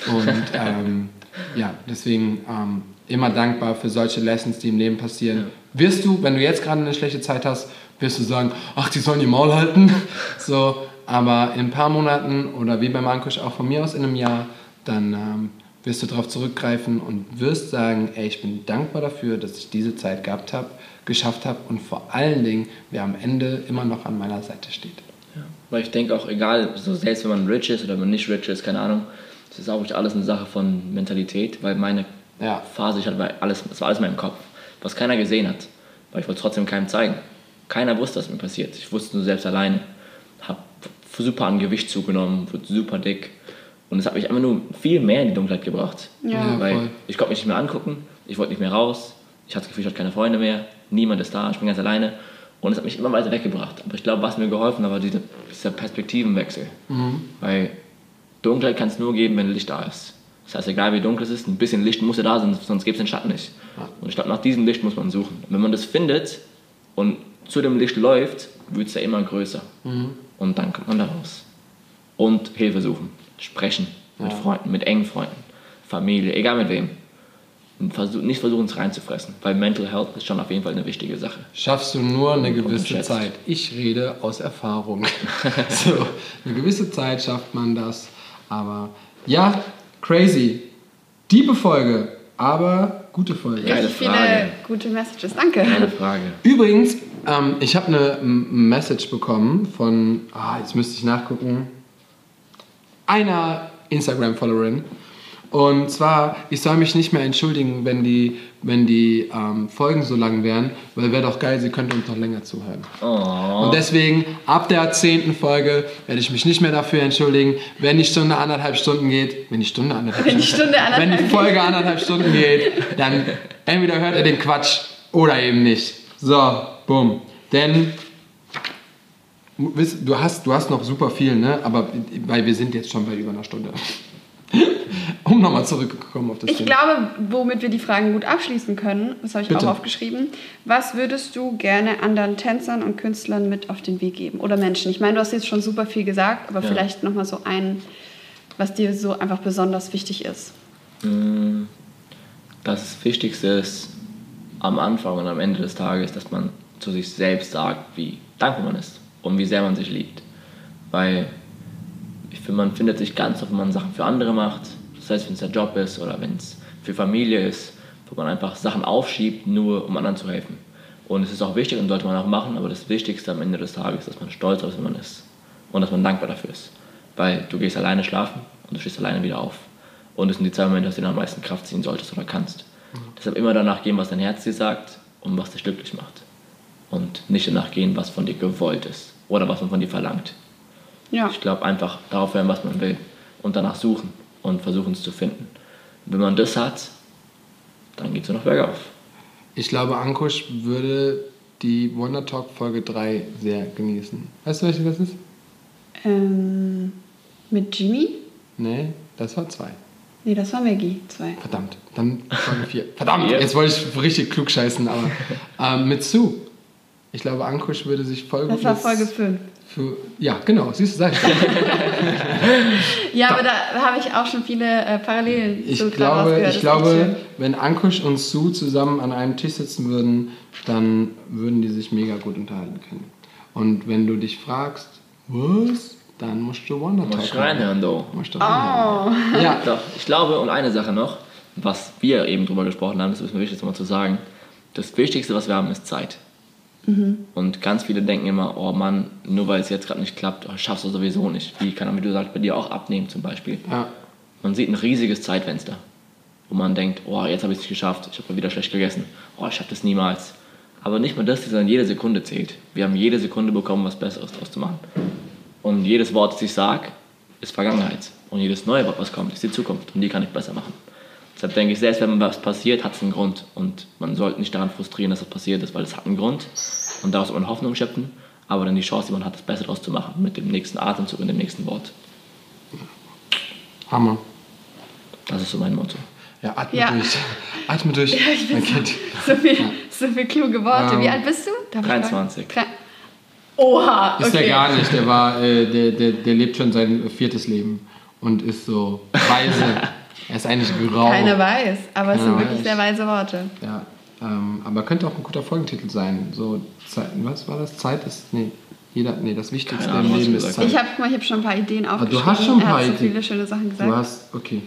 Und ähm, ja, deswegen ähm, immer dankbar für solche Lessons, die im Leben passieren. Ja. Wirst du, wenn du jetzt gerade eine schlechte Zeit hast, wirst du sagen, ach, die sollen ihr Maul halten. So, aber in ein paar Monaten oder wie beim Ankusch auch von mir aus in einem Jahr, dann ähm, wirst du darauf zurückgreifen und wirst sagen, ey, ich bin dankbar dafür, dass ich diese Zeit gehabt habe, geschafft habe und vor allen Dingen, wer am Ende immer noch an meiner Seite steht. Ja, weil ich denke auch, egal, so selbst wenn man rich ist oder wenn man nicht rich ist, keine Ahnung, das ist auch alles eine Sache von Mentalität, weil meine ja. Phase, ich hatte alles, das war alles in meinem Kopf, was keiner gesehen hat, weil ich wollte trotzdem keinem zeigen. Keiner wusste, was mir passiert. Ich wusste nur selbst alleine. Super an Gewicht zugenommen, wurde super dick. Und es hat mich einfach nur viel mehr in die Dunkelheit gebracht. Ja, weil voll. ich konnte mich nicht mehr angucken, ich wollte nicht mehr raus, ich hatte das Gefühl, ich hatte keine Freunde mehr, niemand ist da, ich bin ganz alleine. Und es hat mich immer weiter weggebracht. Aber ich glaube, was mir geholfen hat, war dieser, dieser Perspektivenwechsel. Mhm. Weil Dunkelheit kann es nur geben, wenn Licht da ist. Das heißt, egal wie dunkel es ist, ein bisschen Licht muss ja da sein, sonst gibt es den Schatten nicht. Und ich glaube, nach diesem Licht muss man suchen. Und wenn man das findet und zu dem Licht läuft, wird es ja immer größer. Mhm. Und dann kommt man da raus. Und Hilfe suchen. Sprechen mit ja. Freunden, mit engen Freunden, Familie, egal mit wem. Und versuch, nicht versuchen, es reinzufressen, weil Mental Health ist schon auf jeden Fall eine wichtige Sache. Schaffst du nur eine gewisse Zeit. Ich rede aus Erfahrung. so, eine gewisse Zeit schafft man das. Aber ja, crazy. Diebe Folge, aber gute Folge. Geile Frage. viele gute Messages, danke. Keine Frage. Übrigens, ähm, ich habe eine Message bekommen von, ah, jetzt müsste ich nachgucken, einer Instagram-Followerin. Und zwar, ich soll mich nicht mehr entschuldigen, wenn die, wenn die ähm, Folgen so lang wären, weil wäre doch geil, sie könnte uns noch länger zuhören. Oh. Und deswegen, ab der zehnten Folge werde ich mich nicht mehr dafür entschuldigen, wenn die Stunde anderthalb Stunden geht, wenn die Stunde anderthalb wenn Stunden, die Stunde anderthalb wenn die Folge anderthalb Stunden geht, dann entweder hört ihr den Quatsch oder eben nicht. So, bumm. Denn du hast, du hast noch super viel, ne? aber weil wir sind jetzt schon bei über einer Stunde. um nochmal zurückzukommen auf das ich Thema. Ich glaube, womit wir die Fragen gut abschließen können, das habe ich Bitte. auch aufgeschrieben, was würdest du gerne anderen Tänzern und Künstlern mit auf den Weg geben? Oder Menschen? Ich meine, du hast jetzt schon super viel gesagt, aber ja. vielleicht nochmal so ein, was dir so einfach besonders wichtig ist. Mm, das Wichtigste ist am Anfang und am Ende des Tages, dass man zu sich selbst sagt, wie dankbar man ist und wie sehr man sich liebt. Weil ich finde, man findet sich ganz oft, wenn man Sachen für andere macht, das heißt, wenn es der Job ist oder wenn es für Familie ist, wo man einfach Sachen aufschiebt, nur um anderen zu helfen. Und es ist auch wichtig und sollte man auch machen, aber das Wichtigste am Ende des Tages ist, dass man stolz auf ist, wenn man ist. Und dass man dankbar dafür ist. Weil du gehst alleine schlafen und du stehst alleine wieder auf. Und es sind die zwei Momente, aus denen du am meisten Kraft ziehen solltest oder kannst. Mhm. Deshalb immer danach gehen, was dein Herz dir sagt und was dich glücklich macht und nicht danach gehen, was von dir gewollt ist oder was man von dir verlangt. Ja. Ich glaube einfach darauf hören, was man will und danach suchen und versuchen es zu finden. Wenn man das hat, dann geht es nur noch bergauf. Ich glaube, Ankusch würde die Wonder Talk Folge 3 sehr genießen. Weißt du, welche das ist? Ähm, mit Jimmy? Nee, das war 2. Nee, das war Maggie 2. Verdammt, dann Folge 4. Verdammt, jetzt wollte ich richtig klug scheißen, aber ähm, mit Sue. Ich glaube, Ankusch würde sich voll Das war Folge 5. Für, ja, genau, siehst du, sag ich Ja, aber da habe ich auch schon viele äh, Parallelen ich glaube, Ich glaube, wenn Ankusch und Sue zusammen an einem Tisch sitzen würden, dann würden die sich mega gut unterhalten können. Und wenn du dich fragst, Was? Dann musst du Wonder Talk. Musst reinhören, du. Musst du reinhören. Oh. Ja. Doch, ich glaube, und eine Sache noch, was wir eben drüber gesprochen haben, das ist mir wichtig, das mal zu sagen. Das Wichtigste, was wir haben, ist Zeit. Mhm. Und ganz viele denken immer, oh Mann, nur weil es jetzt gerade nicht klappt, oh, schaffst du sowieso nicht. Wie kann, wie du sagst, bei dir auch abnehmen zum Beispiel. Ja. Man sieht ein riesiges Zeitfenster, wo man denkt, oh, jetzt habe ich es nicht geschafft, ich habe wieder schlecht gegessen, oh, ich schaffe das niemals. Aber nicht mal das, sondern jede Sekunde zählt. Wir haben jede Sekunde bekommen, was Besseres daraus zu machen. Und jedes Wort, das ich sage, ist Vergangenheit. Und jedes neue Wort, was kommt, ist die Zukunft. Und die kann ich besser machen. Deshalb denke ich, selbst wenn was passiert, hat es einen Grund. Und man sollte nicht daran frustrieren, dass das passiert ist, weil es hat einen Grund. Und daraus man Hoffnung schöpfen, aber dann die Chance, die man hat, das Beste daraus zu machen, mit dem nächsten Atemzug und dem nächsten Wort. Hammer. Das ist so mein Motto. Ja, atme ja. durch. Atme durch, ja, mein Kind. So viel, ja. so viel kluge Worte. Ähm, Wie alt bist du? Darf 23. Oha, okay. Ist der gar nicht. Der, war, äh, der, der, der lebt schon sein viertes Leben und ist so weise. er ist eigentlich grau. Keiner weiß, aber es sind wirklich sehr weise Worte. Ja, ähm, aber könnte auch ein guter Folgentitel sein. So, Zeit, was war das? Zeit ist, nee, jeder, nee, das Wichtigste im Leben ist Zeit. Ich habe hab schon ein paar Ideen aufgeschrieben. Aber du hast schon ein paar er hat so viele schöne Sachen gesagt. Du hast, okay.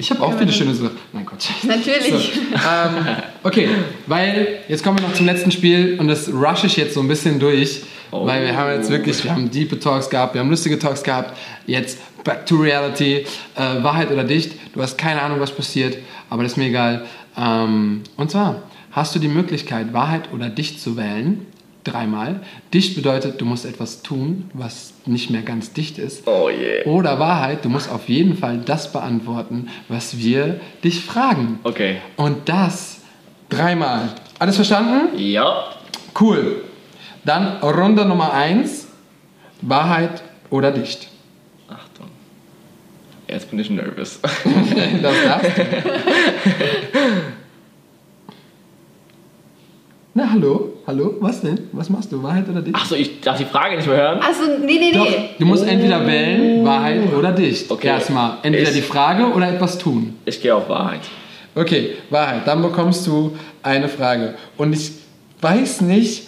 Ich habe auch viele schöne Sachen. Nein, Gott. Natürlich. So, ähm, okay, weil jetzt kommen wir noch zum letzten Spiel und das rush ich jetzt so ein bisschen durch, oh. weil wir haben jetzt wirklich, wir haben deep Talks gehabt, wir haben lustige Talks gehabt. Jetzt back to reality, äh, Wahrheit oder dicht. Du hast keine Ahnung, was passiert, aber das ist mir egal. Ähm, und zwar hast du die Möglichkeit, Wahrheit oder dicht zu wählen. Dreimal. Dicht bedeutet, du musst etwas tun, was nicht mehr ganz dicht ist. Oh yeah. Oder Wahrheit, du musst auf jeden Fall das beantworten, was wir dich fragen. Okay. Und das dreimal. Alles verstanden? Ja. Cool. Dann Runde Nummer eins. Wahrheit oder dicht. Achtung. Jetzt bin ich nervös. das darfst du. Na, hallo? Hallo? Was denn? Was machst du? Wahrheit oder dicht? Achso, ich darf die Frage nicht mehr hören. Achso, nee, nee, nee. Doch, du musst oh. entweder wählen, Wahrheit oder dicht. Okay. Erstmal. Entweder ich, die Frage oder etwas tun. Ich gehe auf Wahrheit. Okay, Wahrheit. Dann bekommst du eine Frage. Und ich weiß nicht,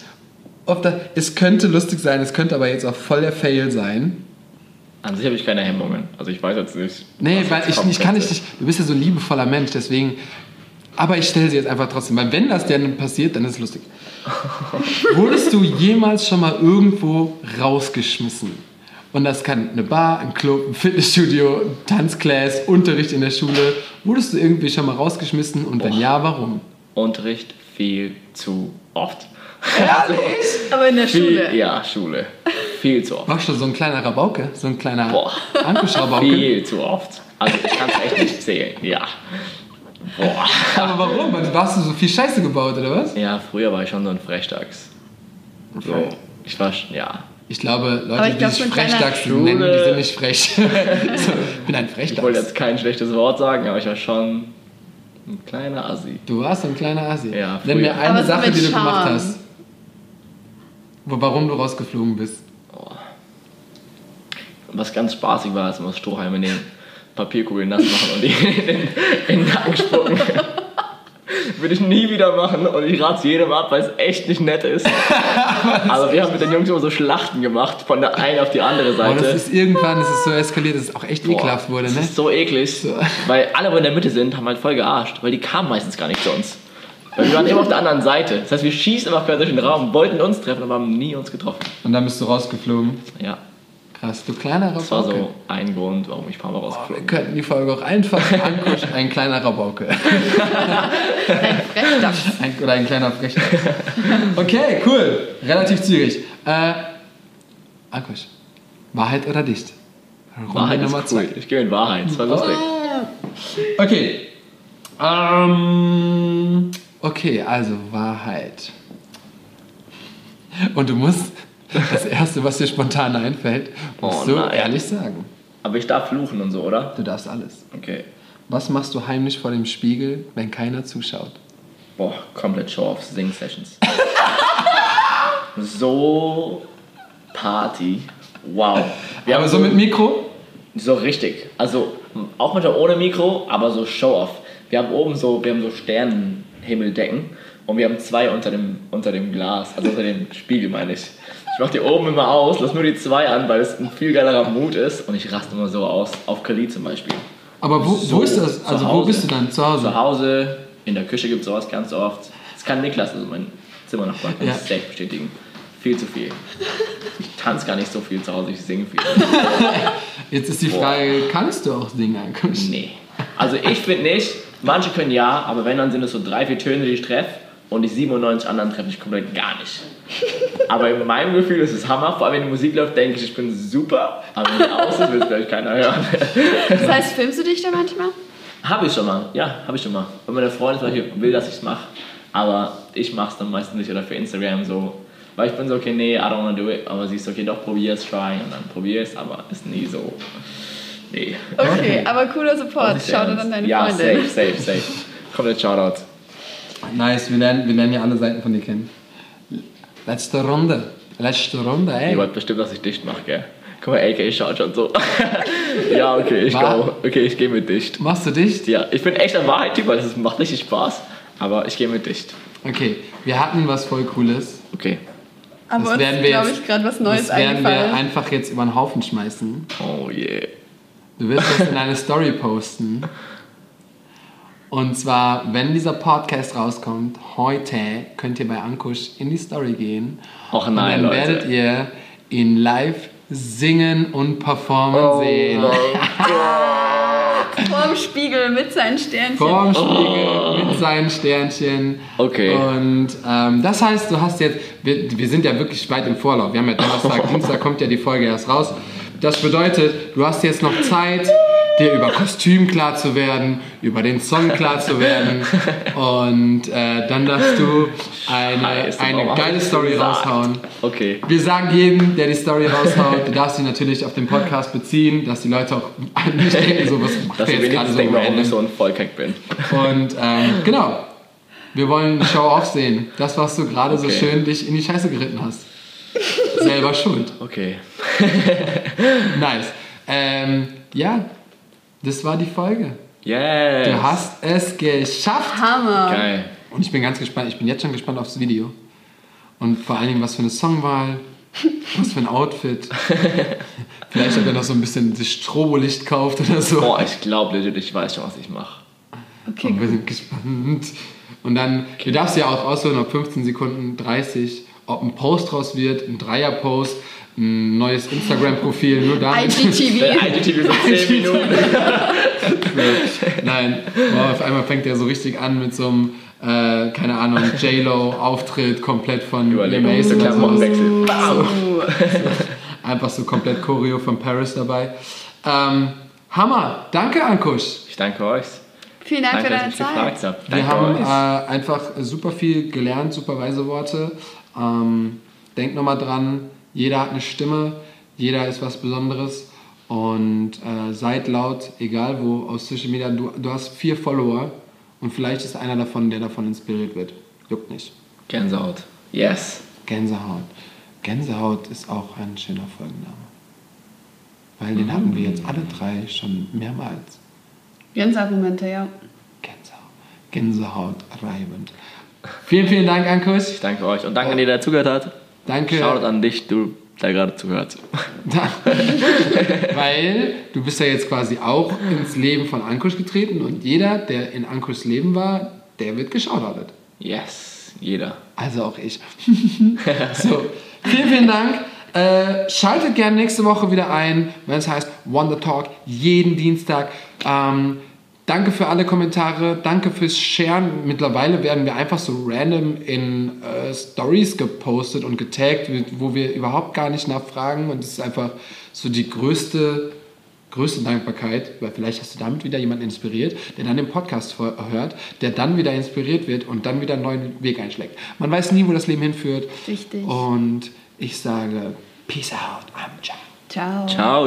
ob da. Es könnte lustig sein, es könnte aber jetzt auch voll der Fail sein. An sich habe ich keine Hemmungen. Also ich weiß jetzt nicht. Nee, weil ich, ich kann nicht. Du bist ja so ein liebevoller Mensch, deswegen aber ich stelle sie jetzt einfach trotzdem, weil wenn das denn passiert, dann ist es lustig. Wurdest du jemals schon mal irgendwo rausgeschmissen? Und das kann eine Bar, ein Club, ein Fitnessstudio, ein Tanzclass, Unterricht in der Schule. Wurdest du irgendwie schon mal rausgeschmissen und wenn oh. ja, warum? Unterricht viel zu oft. Ehrlich? Aber in der viel, Schule? Ja, Schule. Viel zu oft. Warst du so ein kleiner Rabauke? So ein kleiner Boah. Viel zu oft. Also ich kann es echt nicht zählen, ja. Boah. Aber warum? Warst du so viel Scheiße gebaut, oder was? Ja, früher war ich schon so ein Frechdachs. So, ich war, ja. Ich glaube, Leute, ich die sich Frechdachs nennen, die sind nicht frech. so, ich bin ein Frechdachs. Ich wollte jetzt kein schlechtes Wort sagen, aber ich war schon ein kleiner Assi. Du warst ein kleiner Assi? Ja, früher. Nenn mir eine Sache, die du gemacht hast. Warum du rausgeflogen bist. Oh. Was ganz spaßig war, als wir das Strohhalme nehmen. Papierkugeln nass machen und die in den, Nacken spucken. Würde ich nie wieder machen und ich rate es jedem ab, weil es echt nicht nett ist. also wir haben mit den Jungs immer so Schlachten gemacht, von der einen auf die andere Seite. Oh, das ist irgendwann, das ist so eskaliert, dass es auch echt Boah, ekelhaft wurde, ne? Das ist so eklig, so. weil alle, wo in der Mitte sind, haben halt voll gearscht, weil die kamen meistens gar nicht zu uns. Weil wir waren immer auf der anderen Seite. Das heißt, wir schießen immer quer durch den Raum, wollten uns treffen, aber haben nie uns getroffen. Und dann bist du rausgeflogen? Ja. Krass, du kleiner Rabauke. Das war so ein Grund, warum ich ein paar Mal rausgeflogen bin. Wir könnten die Folge auch einfach angucken, ein kleiner Rabauke. ein Frechdachs. Oder ein kleiner Frechdachs. Okay, cool. Relativ zügig. Äh, Ankusch, Wahrheit oder dicht? Runde Wahrheit Nummer ist cool. Zwei. Ich gehe in Wahrheit, das war lustig. Okay. Ähm, okay, also Wahrheit. Und du musst das Erste, was dir spontan einfällt, musst oh, du nein. ehrlich sagen. Aber ich darf fluchen und so, oder? Du darfst alles. Okay. Was machst du heimlich vor dem Spiegel, wenn keiner zuschaut? Boah, komplett Show-off, Sing-Sessions. so Party. Wow. Wir aber so mit Mikro? So richtig. Also auch manchmal ohne Mikro, aber so Show-off. Wir haben oben so, wir haben so Sternenhimmeldecken und wir haben zwei unter dem, unter dem Glas, also unter dem Spiegel meine ich. Ich mach die oben immer aus, lass nur die zwei an, weil es ein viel geilerer Mut ist und ich raste immer so aus, auf Kali zum Beispiel. Aber wo, so, wo ist das? Also wo bist du dann? Zu Hause? Zu Hause, in der Küche gibt es sowas ganz oft. Das kann Niklas, also mein Zimmernachbar, kann ja. das safe bestätigen. Viel zu viel. Ich tanze gar nicht so viel zu Hause, ich singe viel. Jetzt ist die Frage, Boah. kannst du auch singen eigentlich? Nee. Also ich finde nicht, manche können ja, aber wenn, dann sind es so drei, vier Töne, die ich treffe und die 97 anderen treffe ich komplett gar nicht. Aber in meinem Gefühl ist es Hammer, vor allem wenn die Musik läuft, denke ich, ich bin super, aber wenn es aus ist, will es vielleicht keiner hören. Das heißt, filmst du dich da manchmal? Habe ich schon mal, ja, habe ich schon mal. Wenn meine Freundin will, dass ich es mache, aber ich mache es dann meistens nicht oder für Instagram so. Weil ich bin so, okay, nee, I don't wanna do it, aber sie ist okay, doch, probier es, try und dann probier es, aber ist nie so. Nee. Okay, aber cooler Support. Shoutout an deine ja, Freundin. Ja, safe, safe, safe. Komplett Shoutout. Nice, wir lernen, wir lernen ja alle Seiten von dir kennen. Letzte Runde. Letzte Runde, ey. Ihr wollt bestimmt, dass ich dicht mache, gell? Guck mal, AK schaut schon so. ja, okay, ich go. Okay, ich gehe mit dicht. Machst du dicht? Ja, ich bin echt ein Wahrheit-Typ, weil es macht richtig Spaß. Aber ich gehe mit dicht. Okay, wir hatten was voll Cooles. Okay. Aber das werden wir glaube ich, gerade was Neues Das werden wir einfach jetzt über den Haufen schmeißen. Oh yeah. Du wirst das in eine Story posten. Und zwar, wenn dieser Podcast rauskommt, heute könnt ihr bei Ankusch in die Story gehen. Och nein, und dann Leute. werdet ihr ihn live singen und performen oh sehen. Vorm Spiegel mit seinen Sternchen. Vorm Spiegel oh. mit seinen Sternchen. Okay. Und ähm, das heißt, du hast jetzt, wir, wir sind ja wirklich weit im Vorlauf. Wir haben ja Donnerstag, Dienstag kommt ja die Folge erst raus. Das bedeutet, du hast jetzt noch Zeit, dir über Kostüm klar zu werden, über den Song klar zu werden und äh, dann darfst du eine, eine geile Story raushauen. Okay. Wir sagen jedem, der die Story raushaut, du darfst sie natürlich auf den Podcast beziehen, dass die Leute auch nicht denken, so was dass jetzt gerade so denken, warum ich so ein Vollkack bin. Und ähm, genau, wir wollen eine Show aufsehen. Das, was du gerade okay. so schön dich in die Scheiße geritten hast. Selber schuld. Okay. nice. Ähm, ja, das war die Folge. Yes. Du hast es geschafft. Hammer. Geil. Und ich bin ganz gespannt. Ich bin jetzt schon gespannt aufs Video. Und vor allen Dingen, was für eine Songwahl, was für ein Outfit. Vielleicht, ob er noch so ein bisschen das Strobolicht kauft oder so. Boah, ich glaube ich weiß schon, was ich mache. Okay. Und wir sind gespannt. Und dann, okay. du darfst ja auch auswählen, ob 15 Sekunden, 30, ob ein Post draus wird, ein Dreier-Post, ein neues Instagram-Profil, nur da. IGTV. IGTV so 10 Minuten. Nein, boah, auf einmal fängt er so richtig an mit so einem, äh, keine Ahnung, J-Lo-Auftritt komplett von oder so. so. Einfach so komplett Choreo von Paris dabei. Ähm, Hammer, danke Ankusch. Ich danke euch. Vielen Dank danke, für deine Zeit. Wir haben äh, einfach super viel gelernt, super weise Worte. Ähm, denkt nochmal dran, jeder hat eine Stimme, jeder ist was Besonderes und äh, seid laut, egal wo, aus Social Media. Du, du hast vier Follower und vielleicht ist einer davon, der davon inspiriert wird. Juckt nicht. Gänsehaut. Yes. Gänsehaut. Gänsehaut ist auch ein schöner Folgenname. Weil den mhm. hatten wir jetzt alle drei schon mehrmals. Gänseargumente, ja. Gänsehaut. Gänsehaut reibend. Vielen, vielen Dank, Ankus. Ich danke euch und danke, an jeder, der zugehört hat. Danke. Schaut an dich, du, der gerade zuhört. Weil du bist ja jetzt quasi auch ins Leben von Ankusch getreten und jeder, der in Ankuschs Leben war, der wird geschaudert. Yes, jeder. Also auch ich. so, vielen, vielen Dank. Äh, schaltet gerne nächste Woche wieder ein, wenn es heißt Wonder Talk, jeden Dienstag. Ähm, Danke für alle Kommentare, danke fürs Sharen. Mittlerweile werden wir einfach so random in äh, Stories gepostet und getaggt, wo wir überhaupt gar nicht nachfragen. Und es ist einfach so die größte, größte Dankbarkeit, weil vielleicht hast du damit wieder jemanden inspiriert, der dann den Podcast hört, der dann wieder inspiriert wird und dann wieder einen neuen Weg einschlägt. Man weiß nie, wo das Leben hinführt. Richtig. Und ich sage, Peace out. I'm Ciao. Ciao.